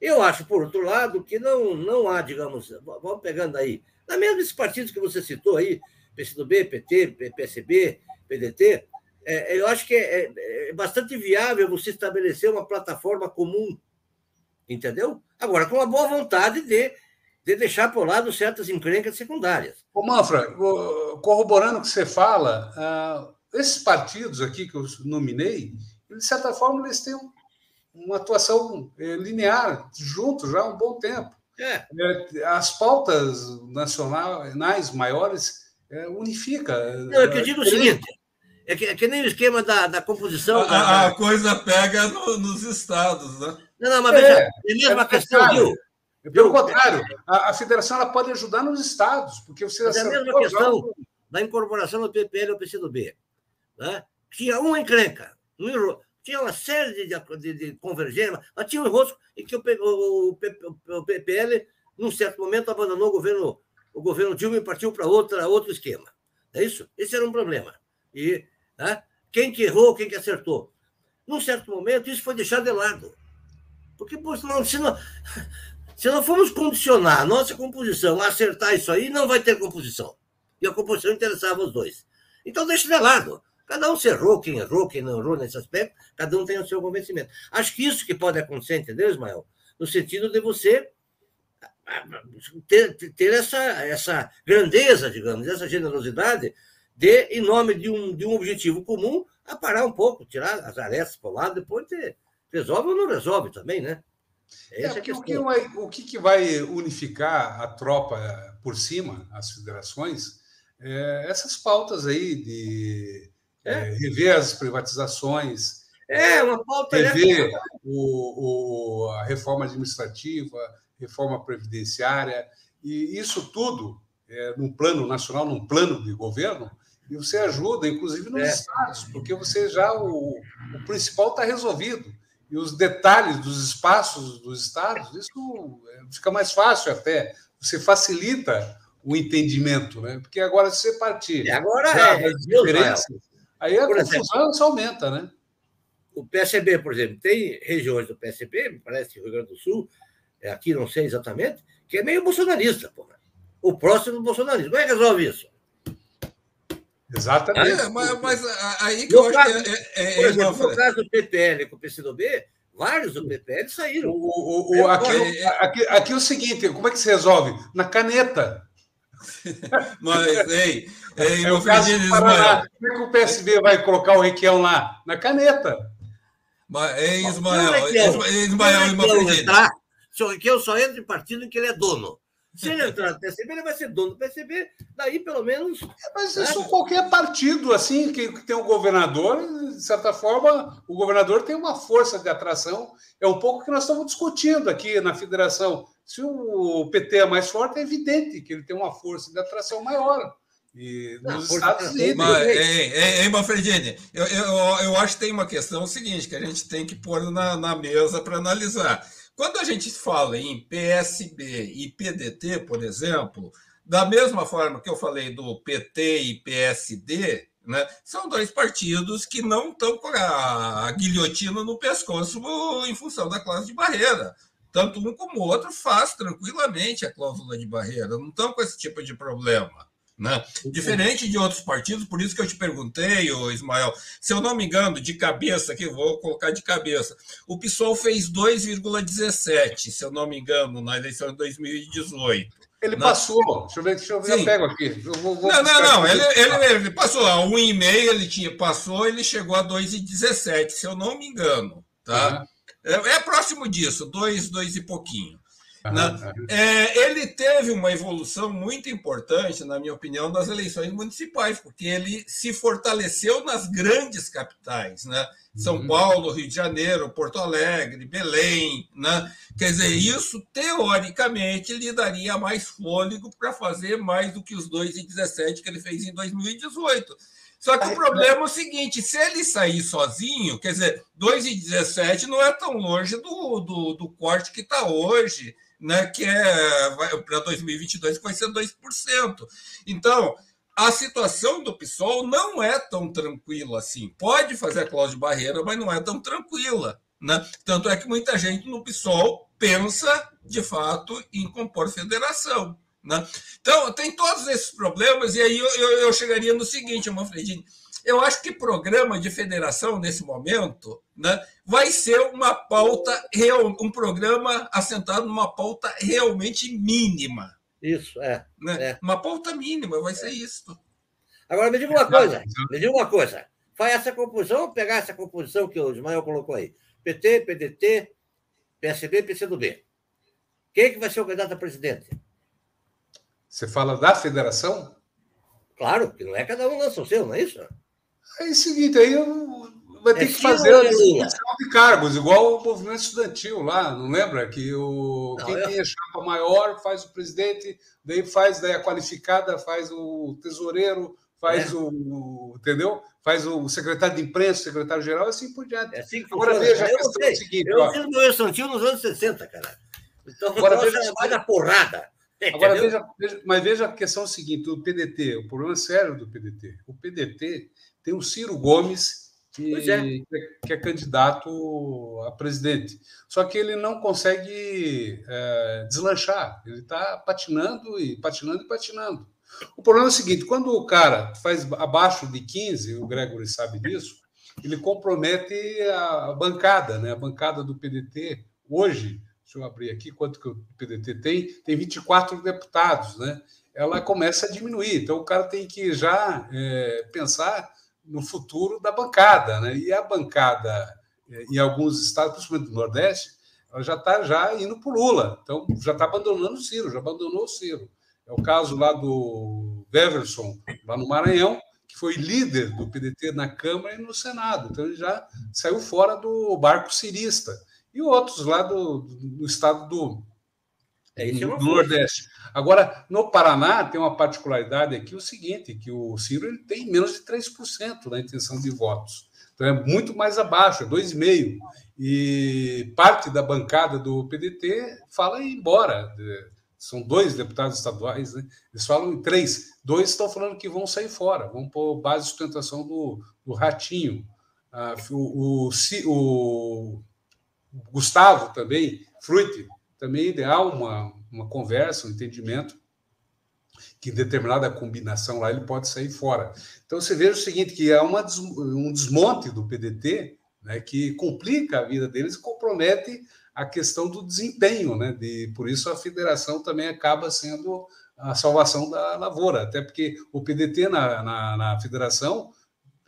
Eu acho, por outro lado, que não, não há, digamos, vamos pegando aí, na mesma esses partidos que você citou aí, PCdoB, PT, PSB, PDT, é, eu acho que é, é, bastante viável você estabelecer uma plataforma comum, entendeu? Agora, com a boa vontade de, de deixar para o lado certas encrencas secundárias. Ô, Manfra, corroborando o que você fala, uh, esses partidos aqui que eu nominei, de certa forma, eles têm uma atuação eh, linear juntos já há um bom tempo. É. é as pautas nacionais maiores é, unifica. Não, é que eu digo o seguinte: é que, é que nem o esquema da, da composição. A, da... a coisa pega no, nos estados, né? Não, não, mas veja, é, é a mesma é questão, viu? Pelo contrário, a, a, federação ela pode ajudar nos estados, porque você mas é a mesma questão da incorporação do PPL ao PCdoB. Né? Tinha uma encrenca, um tinha uma série de, de, de convergência, mas tinha um enrosco em que o, o, o, o PPL, num certo momento, abandonou o governo, o governo Dilma e partiu para outro esquema. É isso? Esse era um problema. E né? Quem que errou, quem que acertou. Num certo momento, isso foi deixado de lado. Porque, pô, se, não, se, não, se não formos condicionar a nossa composição a acertar isso aí, não vai ter composição. E a composição interessava os dois. Então, deixa de lado. Cada um se errou, quem errou, quem não errou nesse aspecto, cada um tem o seu convencimento. Acho que isso que pode acontecer, entendeu, Ismael? No sentido de você ter, ter essa, essa grandeza, digamos, essa generosidade de, em nome de um, de um objetivo comum, a parar um pouco, tirar as arestas para o lado, depois de, resolve ou não resolve também, né? É, é o, que vai, o que vai unificar a tropa por cima, as federações, é essas pautas aí de é. É, rever as privatizações, é, uma pauta rever o, o, a reforma administrativa, reforma previdenciária, e isso tudo, é, num plano nacional, num plano de governo, e você ajuda, inclusive nos é. estados, porque você já o, o principal está resolvido. E os detalhes dos espaços dos estados, isso é, fica mais fácil até. Você facilita o entendimento, né? Porque agora, se você partir e agora é, diferenças, aí a confusão só aumenta, né? O PSB, por exemplo, tem regiões do PSB, me parece que Rio Grande do Sul, é aqui não sei exatamente, que é meio bolsonarista, porra. O próximo bolsonarista. Como é que resolve isso? Exatamente. É, mas, mas, aí que no eu caso, acho que é, é, é, por exemplo, no caso do PPL com o PCdoB, vários do PPL saíram. O, o, o aqui, aqui, aqui, é o seguinte, como é que se resolve? Na caneta. <laughs> Mas, ei, ei é o caso do Paraná. Como é que o PSB vai colocar o Requião lá? Na caneta. Mas, ei, Ismael, Ismael, Ismael, Ismael, o Requião só entra em partido em que ele é dono. Se ele entrar no PSB, ele vai ser dono do PSB, daí pelo menos. É, mas isso né? qualquer partido, assim, que, que tem um governador, de certa forma, o governador tem uma força de atração. É um pouco o que nós estamos discutindo aqui na federação. Se o PT é mais forte, é evidente que ele tem uma força de atração maior. E nos Não, Estados Unidos. Mas, hein, hein, Manfredini, eu, eu, eu acho que tem uma questão seguinte que a gente tem que pôr na, na mesa para analisar. Quando a gente fala em PSB e PDT, por exemplo, da mesma forma que eu falei do PT e PSD, né, são dois partidos que não estão com a guilhotina no pescoço em função da cláusula de barreira. Tanto um como o outro faz tranquilamente a cláusula de barreira, não estão com esse tipo de problema. Né? Diferente de outros partidos, por isso que eu te perguntei, ô Ismael, se eu não me engano, de cabeça, aqui vou colocar de cabeça, o PSOL fez 2,17, se eu não me engano, na eleição de 2018. Ele não. passou, deixa eu ver, deixa eu ver, eu pego aqui. Eu vou, vou não, não, não, ele, ele, ele, passou, a 1,5 ele tinha, passou, ele chegou a 2,17, se eu não me engano, tá? Uhum. É, é, próximo disso, 2, 2 e pouquinho. Né? <laughs> É, ele teve uma evolução muito importante, na minha opinião, nas eleições municipais, porque ele se fortaleceu nas grandes capitais, né? São uhum. Paulo, Rio de Janeiro, Porto Alegre, Belém, né? Quer dizer, isso teoricamente lhe daria mais fôlego para fazer mais do que os 2,17 que ele fez em 2018. Só que o problema é o seguinte: se ele sair sozinho, quer dizer, 2,17 não é tão longe do, do, do corte que está hoje, né? Que é para 2022, que vai ser 2%. Então, a situação do PSOL não é tão tranquila assim. Pode fazer a cláusula de barreira, mas não é tão tranquila. Né? Tanto é que muita gente no PSOL pensa, de fato, em compor federação. Né? Então, tem todos esses problemas, e aí eu, eu, eu chegaria no seguinte, Manfredini. Eu acho que programa de federação, nesse momento, né, vai ser uma pauta, real, um programa assentado numa pauta realmente mínima. Isso, é. Né? é. Uma pauta mínima, vai ser isso. Agora, me diga uma coisa, me diga uma coisa. Faz essa composição, pegar essa composição que o Ismael colocou aí. PT, PDT, PSB e PCdoB. Quem é que vai ser o candidato a presidente? Você fala da federação? Claro, que não é cada um lança o seu, não é isso? É o seguinte, aí vai ter é que fazer a de cargos, igual o movimento estudantil lá, não lembra? Que o, não, quem eu... tem a chapa maior faz o presidente, daí faz daí a qualificada, faz o tesoureiro, faz é. o. Entendeu? Faz o secretário de imprensa, secretário-geral, assim por diante. É assim que Agora veja a questão eu seguinte. Eu fiz o meu estudantil nos anos 60, cara. Então, Agora veja mais da porrada. Agora, veja, veja, mas veja a questão seguinte: o PDT, o problema é sério do PDT. O PDT tem o Ciro Gomes, que é. que é candidato a presidente. Só que ele não consegue é, deslanchar, ele está patinando e patinando e patinando. O problema é o seguinte: quando o cara faz abaixo de 15, o Gregory sabe disso, ele compromete a bancada, né? a bancada do PDT hoje deixa eu abrir aqui quanto que o PDT tem, tem 24 deputados, né? Ela começa a diminuir, então o cara tem que já é, pensar no futuro da bancada, né? E a bancada é, em alguns estados, principalmente do Nordeste, ela já está já indo para o Lula, então já está abandonando o Ciro, já abandonou o Ciro. É o caso lá do Beverson, lá no Maranhão, que foi líder do PDT na Câmara e no Senado, então ele já saiu fora do barco cirista e outros lá do, do estado do, é, do, do Nordeste. Agora, no Paraná, tem uma particularidade aqui, o seguinte, que o Ciro ele tem menos de 3% na intenção de votos. Então, é muito mais abaixo, é 2,5%. E parte da bancada do PDT fala em ir embora. São dois deputados estaduais, né? eles falam em três. Dois estão falando que vão sair fora, vão pôr base de sustentação do, do Ratinho. Ah, o, o, o Gustavo também, Fruit, também ideal uma, uma conversa, um entendimento que em determinada combinação lá ele pode sair fora. Então você veja o seguinte, que é uma, um desmonte do PDT né, que complica a vida deles e compromete a questão do desempenho, né? De, por isso a federação também acaba sendo a salvação da lavoura, até porque o PDT na, na, na federação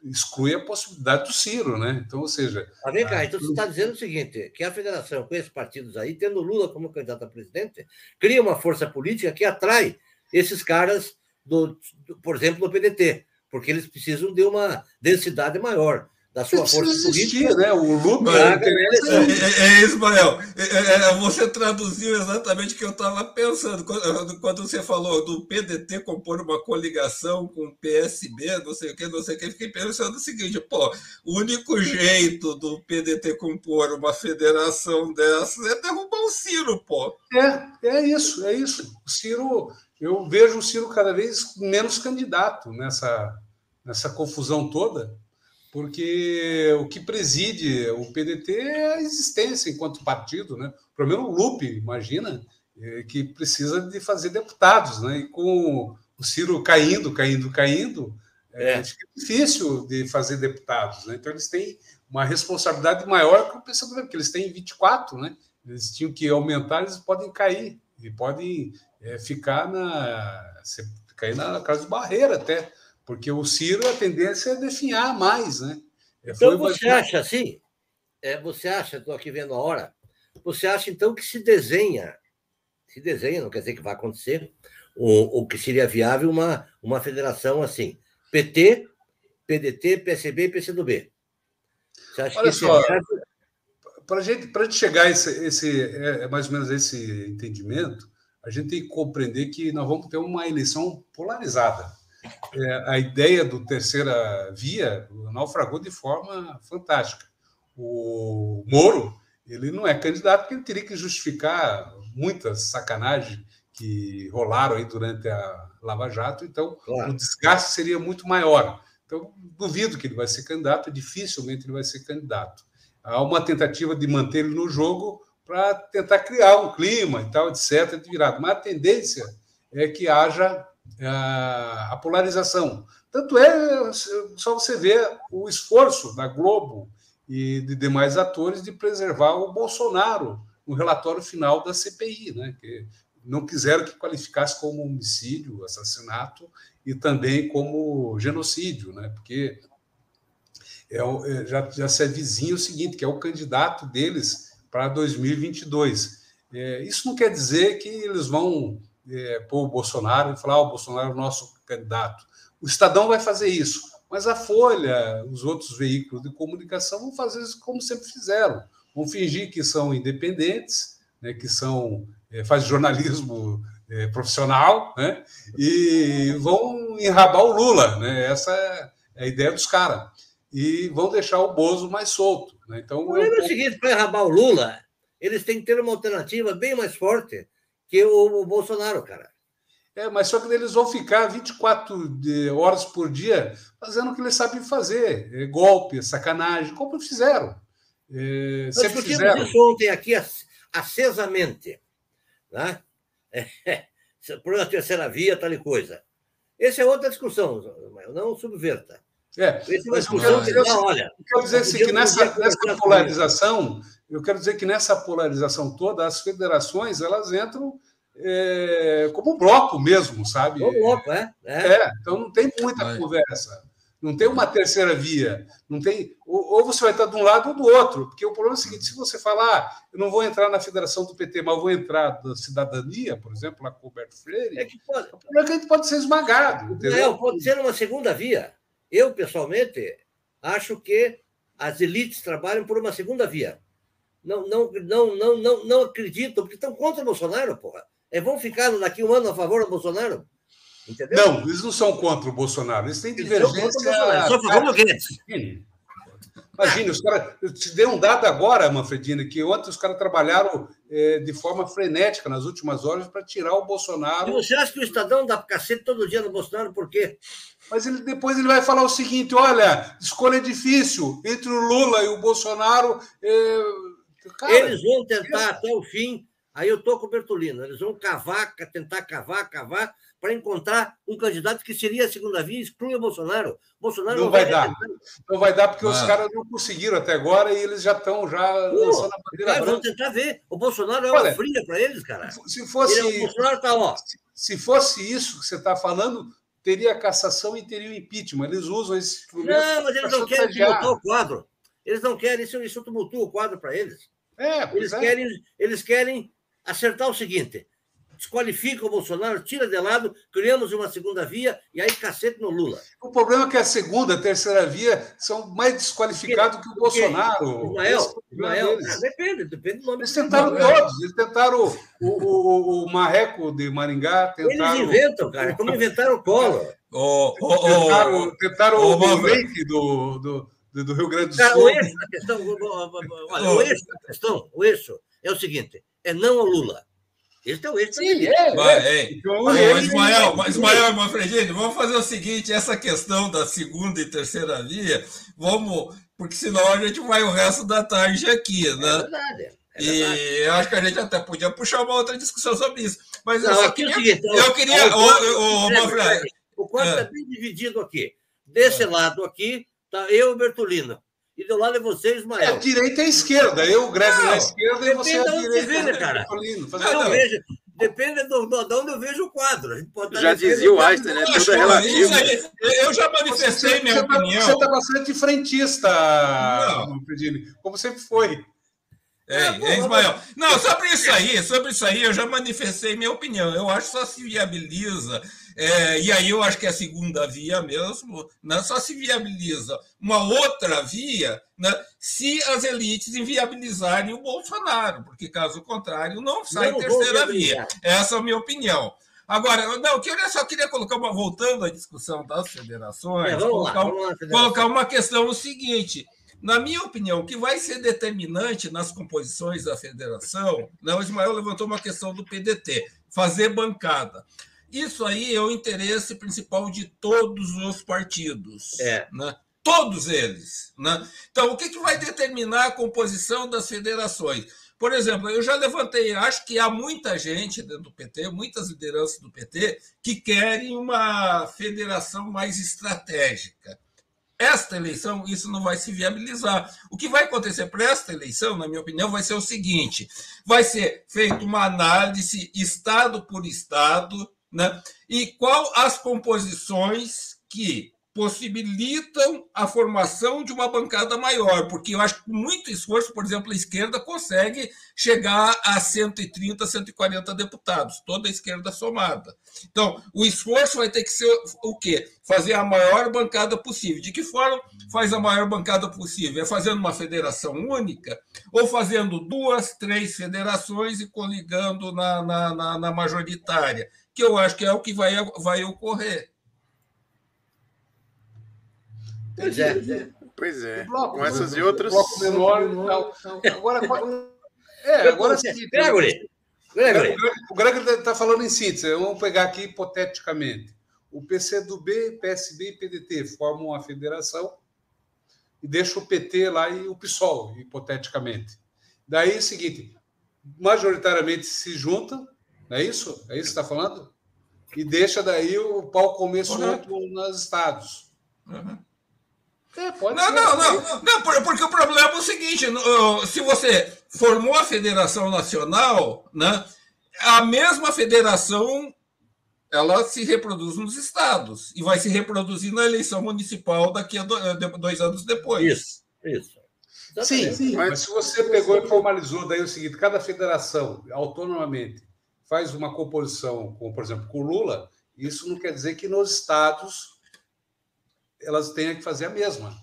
exclui a possibilidade do Ciro, né? Então, ou seja. Ah, vem cá, então você está dizendo o seguinte: que a federação, com esses partidos aí, tendo Lula como candidato a presidente, cria uma força política que atrai esses caras, do, do por exemplo, do PDT, porque eles precisam de uma densidade maior da sua força existir, política. Né? O lucro é, é, é, Ismael, é, é, é, você traduziu exatamente o que eu estava pensando. Quando, quando, você falou do PDT compor uma coligação com o PSB, não sei o que, não sei o que, fiquei pensando o seguinte: pô, o único jeito do PDT compor uma federação dessas é derrubar o Ciro, pô. É, é isso, é isso. O Ciro, eu vejo o Ciro cada vez menos candidato nessa, nessa confusão toda porque o que preside o PDT é a existência enquanto partido, né? O problema é o Lupe, imagina, é, que precisa de fazer deputados, né? E com o Ciro caindo, caindo, caindo, é, é. fica difícil de fazer deputados, né? Então eles têm uma responsabilidade maior que o PCdoB, porque eles têm 24, né? Eles tinham que aumentar, eles podem cair, e podem é, ficar na cair na casa de barreira até. Porque o Ciro, a tendência é definhar mais, né? É, então Foi você acha assim? É, você acha, estou aqui vendo a hora, você acha então que se desenha se desenha, não quer dizer que vai acontecer, o, que seria viável uma, uma federação assim: PT, PDT, PSB e PCdoB. Você acha Olha que só, é para gente, a gente chegar a esse, esse é, é mais ou menos esse entendimento, a gente tem que compreender que nós vamos ter uma eleição polarizada. É, a ideia do terceira via naufragou de forma fantástica. O Moro, ele não é candidato porque ele teria que justificar muitas sacanagens que rolaram aí durante a Lava Jato, então claro. o desgaste seria muito maior. Então, duvido que ele vai ser candidato, dificilmente ele vai ser candidato. Há uma tentativa de manter ele no jogo para tentar criar um clima e tal, etc., de virado. Mas a tendência é que haja a, é, polarização. Tanto é só você ver o esforço da Globo e de demais atores de preservar o Bolsonaro no relatório final da CPI, né? que não quiseram que qualificasse como homicídio, assassinato e também como genocídio, né? porque é, é, já, já se avizinha o seguinte, que é o candidato deles para 2022. É, isso não quer dizer que eles vão é, pôr o Bolsonaro e falar oh, o Bolsonaro é o nosso candidato. O Estadão vai fazer isso, mas a Folha, os outros veículos de comunicação vão fazer isso como sempre fizeram. Vão fingir que são independentes, né, que são é, fazem jornalismo é, profissional, né, e vão enrabar o Lula. Né, essa é a ideia dos caras e vão deixar o Bozo mais solto. Né? Então, o problema é o seguinte: para enrabar o Lula, eles têm que ter uma alternativa bem mais forte que o, o Bolsonaro, cara. É, mas só que eles vão ficar 24 horas por dia fazendo o que eles sabem fazer: é, golpe, sacanagem, como fizeram. É, Nós sempre fizeram. isso ontem aqui acesamente. Né? É, por uma terceira via, tal e coisa. Essa é outra discussão, não subverta. É, mas eu quero, dizer, não, olha, eu quero dizer assim, que nessa, nessa polarização, eu quero dizer que nessa polarização toda, as federações elas entram é, como um bloco mesmo, sabe? Como bloco, é, é. é. Então não tem muita Vai. conversa. Não tem uma terceira via. Não tem, ou, ou, você vai estar de um lado ou do outro. Porque o problema é o seguinte: se você falar, ah, eu não vou entrar na federação do PT, mas eu vou entrar da cidadania, por exemplo, lá com o Roberto Freire, é que pode, o problema é que a gente pode ser esmagado. Entendeu? Não, pode ser uma segunda via. Eu, pessoalmente, acho que as elites trabalham por uma segunda via. Não, não, não, não, não, não acreditam, porque estão contra o Bolsonaro, porra. É, vão ficar daqui um ano a favor do Bolsonaro? Entendeu? Não, eles não são contra o Bolsonaro, eles têm divergência. Eles são só a favor do Guedes. Imagina, os caras. Eu te dei um dado agora, Manfredina, que ontem os caras trabalharam é, de forma frenética nas últimas horas para tirar o Bolsonaro. E você acha que o Estadão dá cacete todo dia no Bolsonaro, por quê? Mas ele, depois ele vai falar o seguinte: olha, escolha difícil entre o Lula e o Bolsonaro. É... Cara, eles vão tentar até o fim. Aí eu estou com o Bertolino. Eles vão cavar, tentar cavar, cavar, para encontrar um candidato que seria a segunda via, exclui o Bolsonaro. Bolsonaro não, não vai, vai dar. Não vai dar porque os caras não conseguiram até agora e eles já estão já Pô, lançando a bandeira cara, Vamos tentar ver. O Bolsonaro é uma Olha, fria para eles, cara. Se fosse, Ele, o Bolsonaro tá, ó. Se, se fosse isso que você está falando, teria cassação e teria o impeachment. Eles usam esse Não, mas eles não querem tumultuar o quadro. Eles não querem, isso, isso tumultua o quadro para eles. É, eles, é. Querem, eles querem acertar o seguinte: desqualifica o Bolsonaro, tira de lado, criamos uma segunda via e aí cacete no Lula. O problema é que a segunda, a terceira via são mais desqualificados que o Bolsonaro. Ismael, Ismael ah, depende, depende do nome. Eles tentaram todos, eles tentaram o, o, o, Marreco de Maringá, tentaram... Eles inventam, cara, como inventaram o Collor. O, o, tentaram, tentaram o, o leite do, do, do, Rio Grande do Sul. Cara, o eixo da questão, olha, o eixo da questão, o eixo é o seguinte, é não ao Lula. Esse é o eixo Sim, é, Vai, é. Então, é, Ismael, Ismael Manfredini, vamos fazer o seguinte: essa questão da segunda e terceira via, vamos, porque senão a gente vai o resto da tarde aqui, né? É verdade. É e eu acho que a gente até podia puxar uma outra discussão sobre isso. Mas não, eu, só queria, seguinte, eu queria. O, o, o, Manfred, o quadro está é. bem dividido aqui. Desse é. lado aqui, tá eu e o Bertolino e do lado de você, Ismael. É, direita e esquerda. Eu, o Greg na esquerda e você à direita. Vê, né, cara? Não, vejo, depende do, do, de onde eu vejo o quadro. já dizia o Einstein, né? Tudo é relativo. Eu já manifestei você, minha você tá- opinião. Tá, você está bastante frentista, Não. como sempre foi. É, é, Ismael. Não, sobre isso aí, sobre isso aí, eu já manifestei minha opinião. Eu acho que só se viabiliza, é, e aí eu acho que é a segunda via mesmo, né, só se viabiliza uma outra via né, se as elites inviabilizarem o Bolsonaro, porque caso contrário, não sai não, terceira via. Essa é a minha opinião. Agora, não, eu só queria colocar uma, voltando à discussão das federações, é, colocar, lá, lá, colocar uma questão o seguinte. Na minha opinião, o que vai ser determinante nas composições da federação, né, o Ismael levantou uma questão do PDT, fazer bancada. Isso aí é o interesse principal de todos os partidos. É. Né? Todos eles. Né? Então, o que, que vai determinar a composição das federações? Por exemplo, eu já levantei, acho que há muita gente dentro do PT, muitas lideranças do PT, que querem uma federação mais estratégica. Esta eleição, isso não vai se viabilizar. O que vai acontecer para esta eleição, na minha opinião, vai ser o seguinte: vai ser feita uma análise, estado por estado, né? e qual as composições que possibilitam a formação de uma bancada maior, porque eu acho que com muito esforço, por exemplo, a esquerda consegue chegar a 130, 140 deputados, toda a esquerda somada. Então, o esforço vai ter que ser o quê? Fazer a maior bancada possível. De que forma faz a maior bancada possível? É fazendo uma federação única ou fazendo duas, três federações e coligando na, na, na, na majoritária? Que eu acho que é o que vai, vai ocorrer. Pois é. Pois é. Bloco, com essas e outras. Bloco menor e Agora, é, agora sim. Gregory. Gregory. O Gregory está falando em síntese. Vamos pegar aqui hipoteticamente. O PCdoB, PSB e PDT formam uma federação e deixa o PT lá e o PSOL, hipoteticamente. Daí é o seguinte: majoritariamente se juntam, não é isso? É isso que está falando? E deixa daí o pau comer solto uhum. nos estados. Uhum. É, pode não, ser. Não, não, não, porque o problema é o seguinte: se você formou a federação nacional, né, a mesma federação ela se reproduz nos estados e vai se reproduzir na eleição municipal daqui a dois anos depois. Isso, isso. Sim, sim, mas se você pegou e formalizou daí o seguinte, cada federação autonomamente faz uma composição, como por exemplo com o Lula, isso não quer dizer que nos estados elas tenham que fazer a mesma.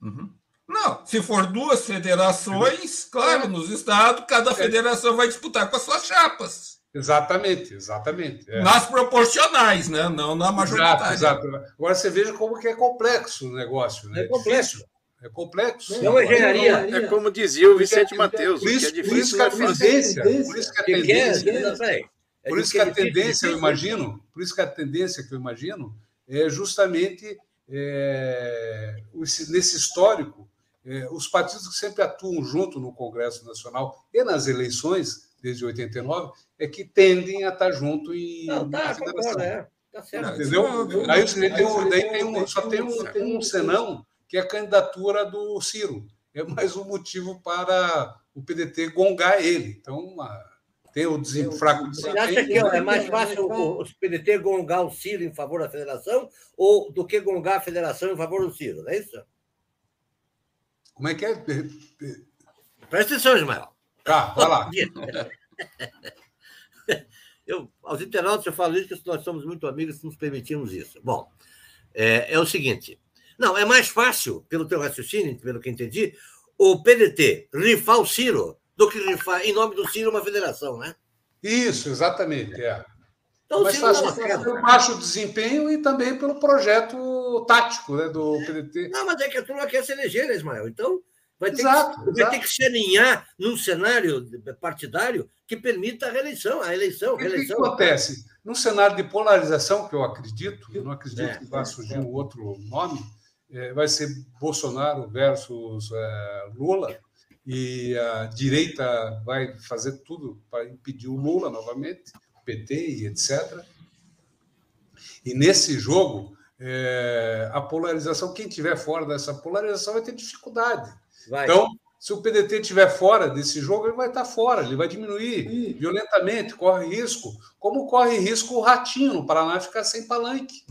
Uhum. Não, se for duas federações, claro, nos estados, cada é. federação vai disputar com as suas chapas. Exatamente, exatamente. É. Nas proporcionais, né? não na majoritária. Exato, exato. Agora você veja como que é complexo o negócio. Né? É complexo. É complexo. É uma engenharia. É como dizia o Vicente Mateus, por isso, que é difícil. Por isso que a tendência, por isso que a tendência, por isso que a tendência, eu imagino, por isso que a tendência que eu imagino é justamente é, nesse histórico, é, os partidos que sempre atuam junto no Congresso Nacional e nas eleições, desde 89, é que tendem a estar junto em Não, tá, federação. É. Tá certo. Entendeu? Aí tem um, daí tem um, só tem um, tem um senão, que é a candidatura do Ciro. É mais um motivo para o PDT gongar ele. Então, uma, tem o desenfraco de Você acha que é mais fácil o, PDT gongar o Ciro em favor da federação ou do que gongar a federação em favor do Ciro? Não é isso? Como é que é? Presta atenção, Ismael. Tá, vai lá. <laughs> Eu, aos internautas eu falo isso que nós somos muito amigos se nos permitimos isso. Bom, é, é o seguinte. Não, é mais fácil, pelo teu raciocínio, pelo que entendi, o PDT rifar o Ciro do que rifar em nome do Ciro uma federação, né? Isso, exatamente. É. Então, Mas faz pelo baixo desempenho e também pelo projeto tático né, do PDT. Não, mas é que a turma quer se eleger, né, Ismael? Então, vai ter, exato, que, vai ter que se alinhar num cenário partidário que permita a reeleição, a eleição. O que, acontece? Num cenário de polarização, que eu acredito, eu não acredito é, que vá surgir é. um outro nome, é, vai ser Bolsonaro versus é, Lula e a direita vai fazer tudo para impedir o Lula novamente, PT e etc. E nesse jogo, é, a polarização, quem tiver fora dessa polarização vai ter dificuldade. Vai. Então, se o PDT estiver fora desse jogo, ele vai estar fora, ele vai diminuir violentamente, corre risco, como corre risco o Ratinho no Paraná ficar sem palanque.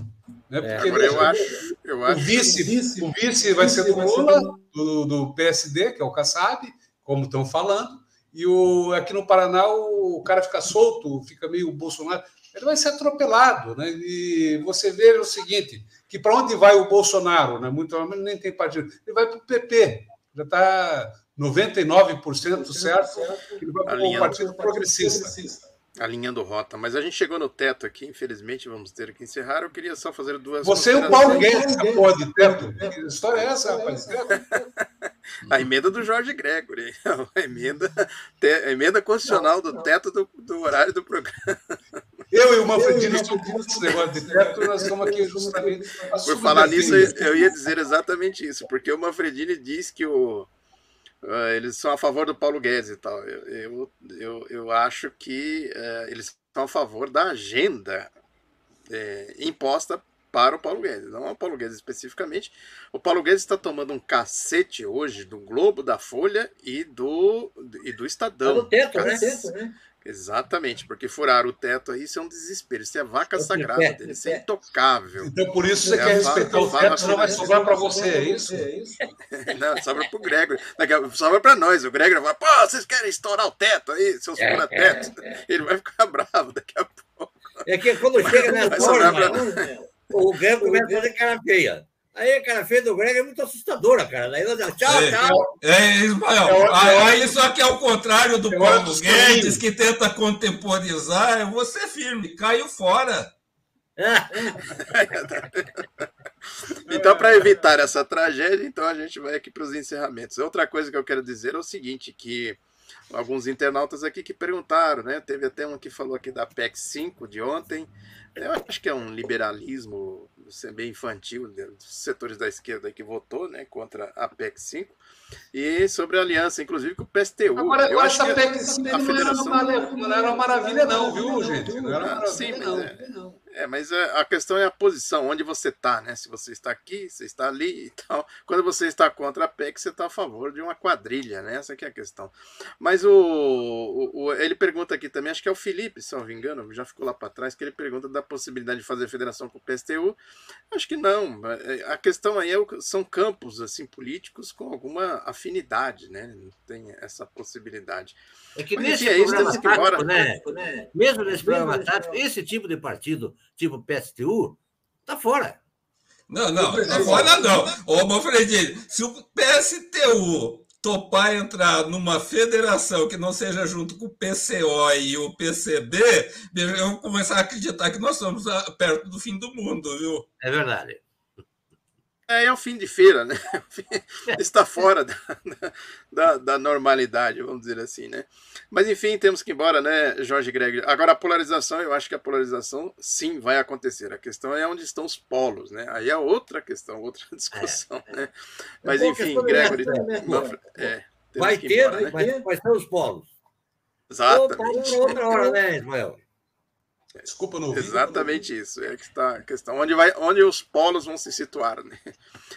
Né? É, Porque, Agora, eu acho, eu acho o vice, vice, o vice vai ser do Lula, do, do, PSD, que é o Kassab, como estão falando, e o, aqui no Paraná o cara fica solto, fica meio Bolsonaro, ele vai ser atropelado. Né? E você vê o seguinte, que para onde vai o Bolsonaro? Né? Muito nem tem partido. Ele vai para o PP, já está 99% certo que ele vai para o Partido Progressista alinhando rota. Mas a gente chegou no teto aqui, infelizmente vamos ter que encerrar. Eu queria só fazer duas. Você e o Paulo Guedes a porra de teto. Que história é essa, rapaz? <laughs> a emenda do Jorge Gregory. <laughs> A emenda, a emenda constitucional do teto do, do horário do programa. <laughs> Eu e o Manfredini estamos esse negócio de teto, nós estamos aqui justamente. Por falar nisso, eu ia dizer exatamente isso, porque o Manfredini diz que o eles são a favor do Paulo Guedes e tal. Eu, eu, eu, acho que uh, eles são a favor da agenda é, imposta para o Paulo Guedes, não o Paulo Guedes especificamente. O Paulo Guedes está tomando um cacete hoje do Globo, da Folha e do, e do Estadão. É do teto, né? Exatamente, porque furar o teto aí, isso é um desespero, isso é vaca sagrada é, dele, isso é intocável. Então por isso você é quer respeitar o teto, não vai sobrar para você, é isso? <laughs> não, sobra para o Gregor, sobra para nós. O Gregor vai, pô, vocês querem estourar o teto aí, seus fura-teto? Ele vai ficar <laughs> bravo daqui a pouco. É que quando chega nessa hora, o Gregor começa a fazer cara feia. Aí a cara feia do Greg é muito assustadora, cara. Daí ela diz, tchau, é, tchau. É, Ismael. É, aí, aí só que é o contrário do Paulo Guedes, que tenta contemporizar, é você firme, caiu fora. <laughs> então, para evitar essa tragédia, então a gente vai aqui para os encerramentos. Outra coisa que eu quero dizer é o seguinte, que alguns internautas aqui que perguntaram, né? Teve até um que falou aqui da PEC 5 de ontem. Eu acho que é um liberalismo bem infantil dos setores da esquerda que votou né, contra a PEC 5 e sobre a aliança, inclusive com o PSTU. Agora, eu acho que a PEC 5 a federação... não, era uma, não era uma maravilha não, viu, gente? Não era uma maravilha, Sim, não. É... É, mas é, a questão é a posição, onde você está, né? Se você está aqui, você está ali e tal. Quando você está contra a PEC, você está a favor de uma quadrilha, né? Essa é a questão. Mas o, o, o, ele pergunta aqui também, acho que é o Felipe, se não me engano, já ficou lá para trás, que ele pergunta da possibilidade de fazer federação com o PSTU. Acho que não. A questão aí é, são campos assim políticos com alguma afinidade, né? Não tem essa possibilidade. É que Mas, nesse enfim, é isso, temos que embora. Né? Mesmo nesse programa tático, esse tipo de partido tipo PSTU, tá fora. Não, não, tá fora não. Ô, Manfredini, se o PSTU topar entrar numa federação que não seja junto com o PCO e o PCB, eu vou começar a acreditar que nós estamos perto do fim do mundo, viu? É verdade. É, é o fim de feira, né? <laughs> <laughs> Está fora da, da, da, normalidade, vamos dizer assim, né? Mas enfim, temos que ir embora, né, Jorge Greg? Agora, a polarização, eu acho que a polarização sim vai acontecer. A questão é onde estão os polos, né? Aí é outra questão, outra <laughs> discussão, é, né? Mas enfim, Gregory. É, vai ter, embora, né? vai, vai ter os polos. Exatamente. Outra, outra hora, né, Ismael? Desculpa, não ouvi. Exatamente isso. É que está a questão. Onde, vai, onde os polos vão se situar, né?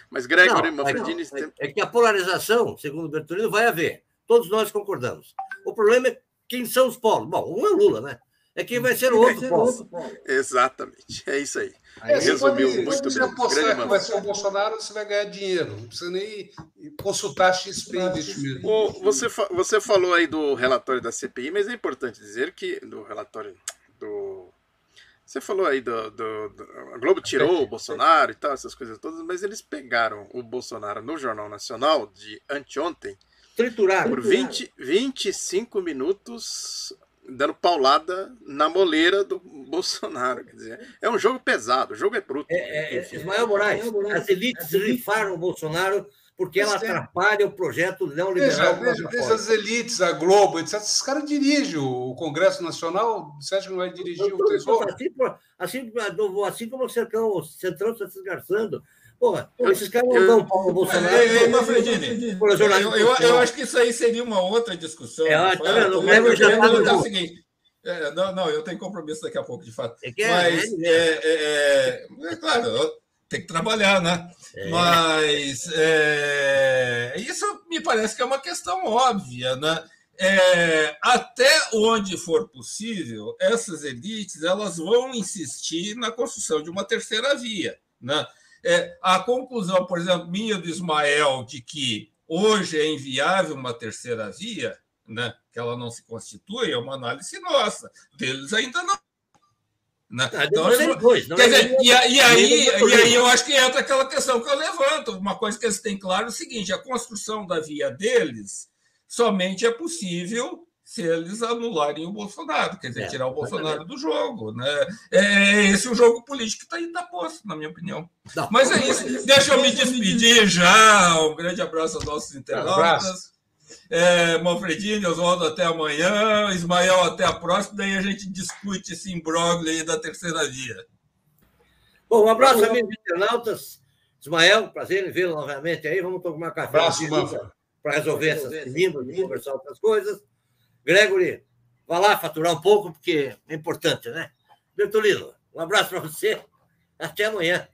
Mas Gregory não, Manfredini... Não, é que a polarização, segundo o Bertolino, vai haver. Todos nós concordamos. O problema é quem são os polos. Bom, um é o Lula, né? É quem vai ser o outro, ser polo. outro polo. Exatamente. É isso aí. aí Resumiu pode, muito se bem. Se você apostar que vai ser o Bolsonaro, você vai ganhar dinheiro. Não precisa nem consultar XP investimento. Você, você falou aí do relatório da CPI, mas é importante dizer que... Do relatório do. Você falou aí do, do, do, A Globo tirou o Bolsonaro e tal, essas coisas todas, mas eles pegaram o Bolsonaro no Jornal Nacional de anteontem. Trituraram. Por 20, 25 minutos dando paulada na moleira do Bolsonaro. Quer dizer, é um jogo pesado, o jogo é bruto. É, é, Ismael Moraes, as elites rifaram o Bolsonaro porque ela atrapalha o projeto neoliberal. Veja, veja as elites, a Globo, etc. Esses caras dirigem o Congresso Nacional. Você acha que não vai dirigir o Tesouro? Assim, assim, assim como o Centrão, o Centrão está se esgarçando. Porra, esses caras não dão pau no Bolsonaro. Ei, Manfredini, eu, eu, eu, acho que isso aí seria uma outra discussão. É, tá vendo? O já está no... o seguinte, é, não, não, eu tenho compromisso daqui a pouco, de fato. É que é, Mas, é, é, é, é claro, tem que trabalhar, né? É. Mas é, isso me parece que é uma questão óbvia, né? É, até onde for possível, essas elites elas vão insistir na construção de uma terceira via. Né? É, a conclusão, por exemplo, minha do Ismael de que hoje é inviável uma terceira via, né, que ela não se constitui, é uma análise nossa. Deles ainda não. Né? Ah, então, dois, quer dizer, e, e, aí, e aí eu acho que entra aquela questão que eu levanto. Uma coisa que eles têm claro é o seguinte: a construção da via deles somente é possível se eles anularem o Bolsonaro, quer dizer, é, tirar o Bolsonaro do jogo. Né? É, é esse o jogo político que está tá posto, na minha opinião. Não, Mas é isso. Deixa eu me despedir já. Um grande abraço aos nossos internautas. É, Manfredini, Oswaldo, até amanhã. Ismael, até a próxima. Daí a gente discute esse imbróglio aí da terceira via. Bom, um abraço, amigos internautas. Ismael, prazer em vê-lo novamente aí. Vamos tomar café. Abraço, Para resolver essas línguas, conversar outras coisas. Gregory, vá lá faturar um pouco, porque é importante, né? Bertolino, um abraço para você. Até amanhã.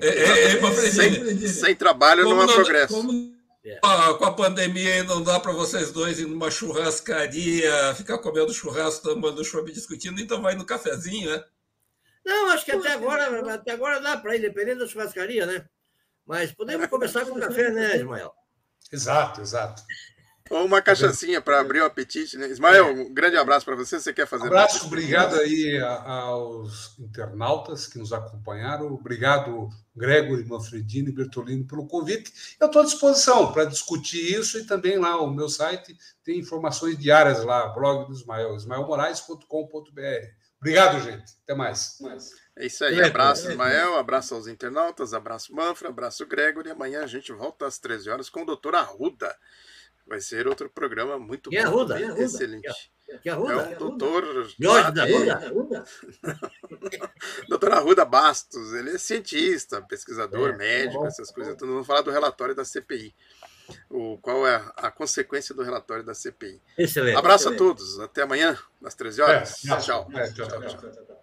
É, é, é, sem, sem, trabalho como não há progresso. Como, é. com a pandemia não dá para vocês dois ir numa churrascaria, ficar comendo churrasco, tomando chopp discutindo, então vai no cafezinho, né? Não, acho que até agora, até agora dá para ir, dependendo da churrascaria, né? Mas podemos começar com café, né, Ismael? Exato, exato. Ou uma cachaçinha para abrir o apetite, né? Ismael, um grande abraço para você. Você quer fazer? Um abraço, obrigado aí aos internautas que nos acompanharam. Obrigado, Gregory, Manfredini e Bertolino, pelo convite. Eu estou à disposição para discutir isso e também lá o meu site tem informações diárias lá, blog do Ismael, ismaelmoraes.com.br. Obrigado, gente. Até mais. É isso aí. Abraço, Ismael. Abraço aos internautas. Abraço, Manfra. Abraço, Gregory. Amanhã a gente volta às 13 horas com o doutor Arruda. Vai ser outro programa muito que bom. Arruda? Também, Arruda? Excelente. Que Arruda? É o doutor. Jorge da Arruda? <laughs> doutor Arruda Bastos, ele é cientista, pesquisador, é, médico, bom, essas coisas. Então, vamos falar do relatório da CPI. O, qual é a, a consequência do relatório da CPI. Excelente. Abraço excelente. a todos. Até amanhã, às 13 horas. É, tchau. tchau, tchau, tchau.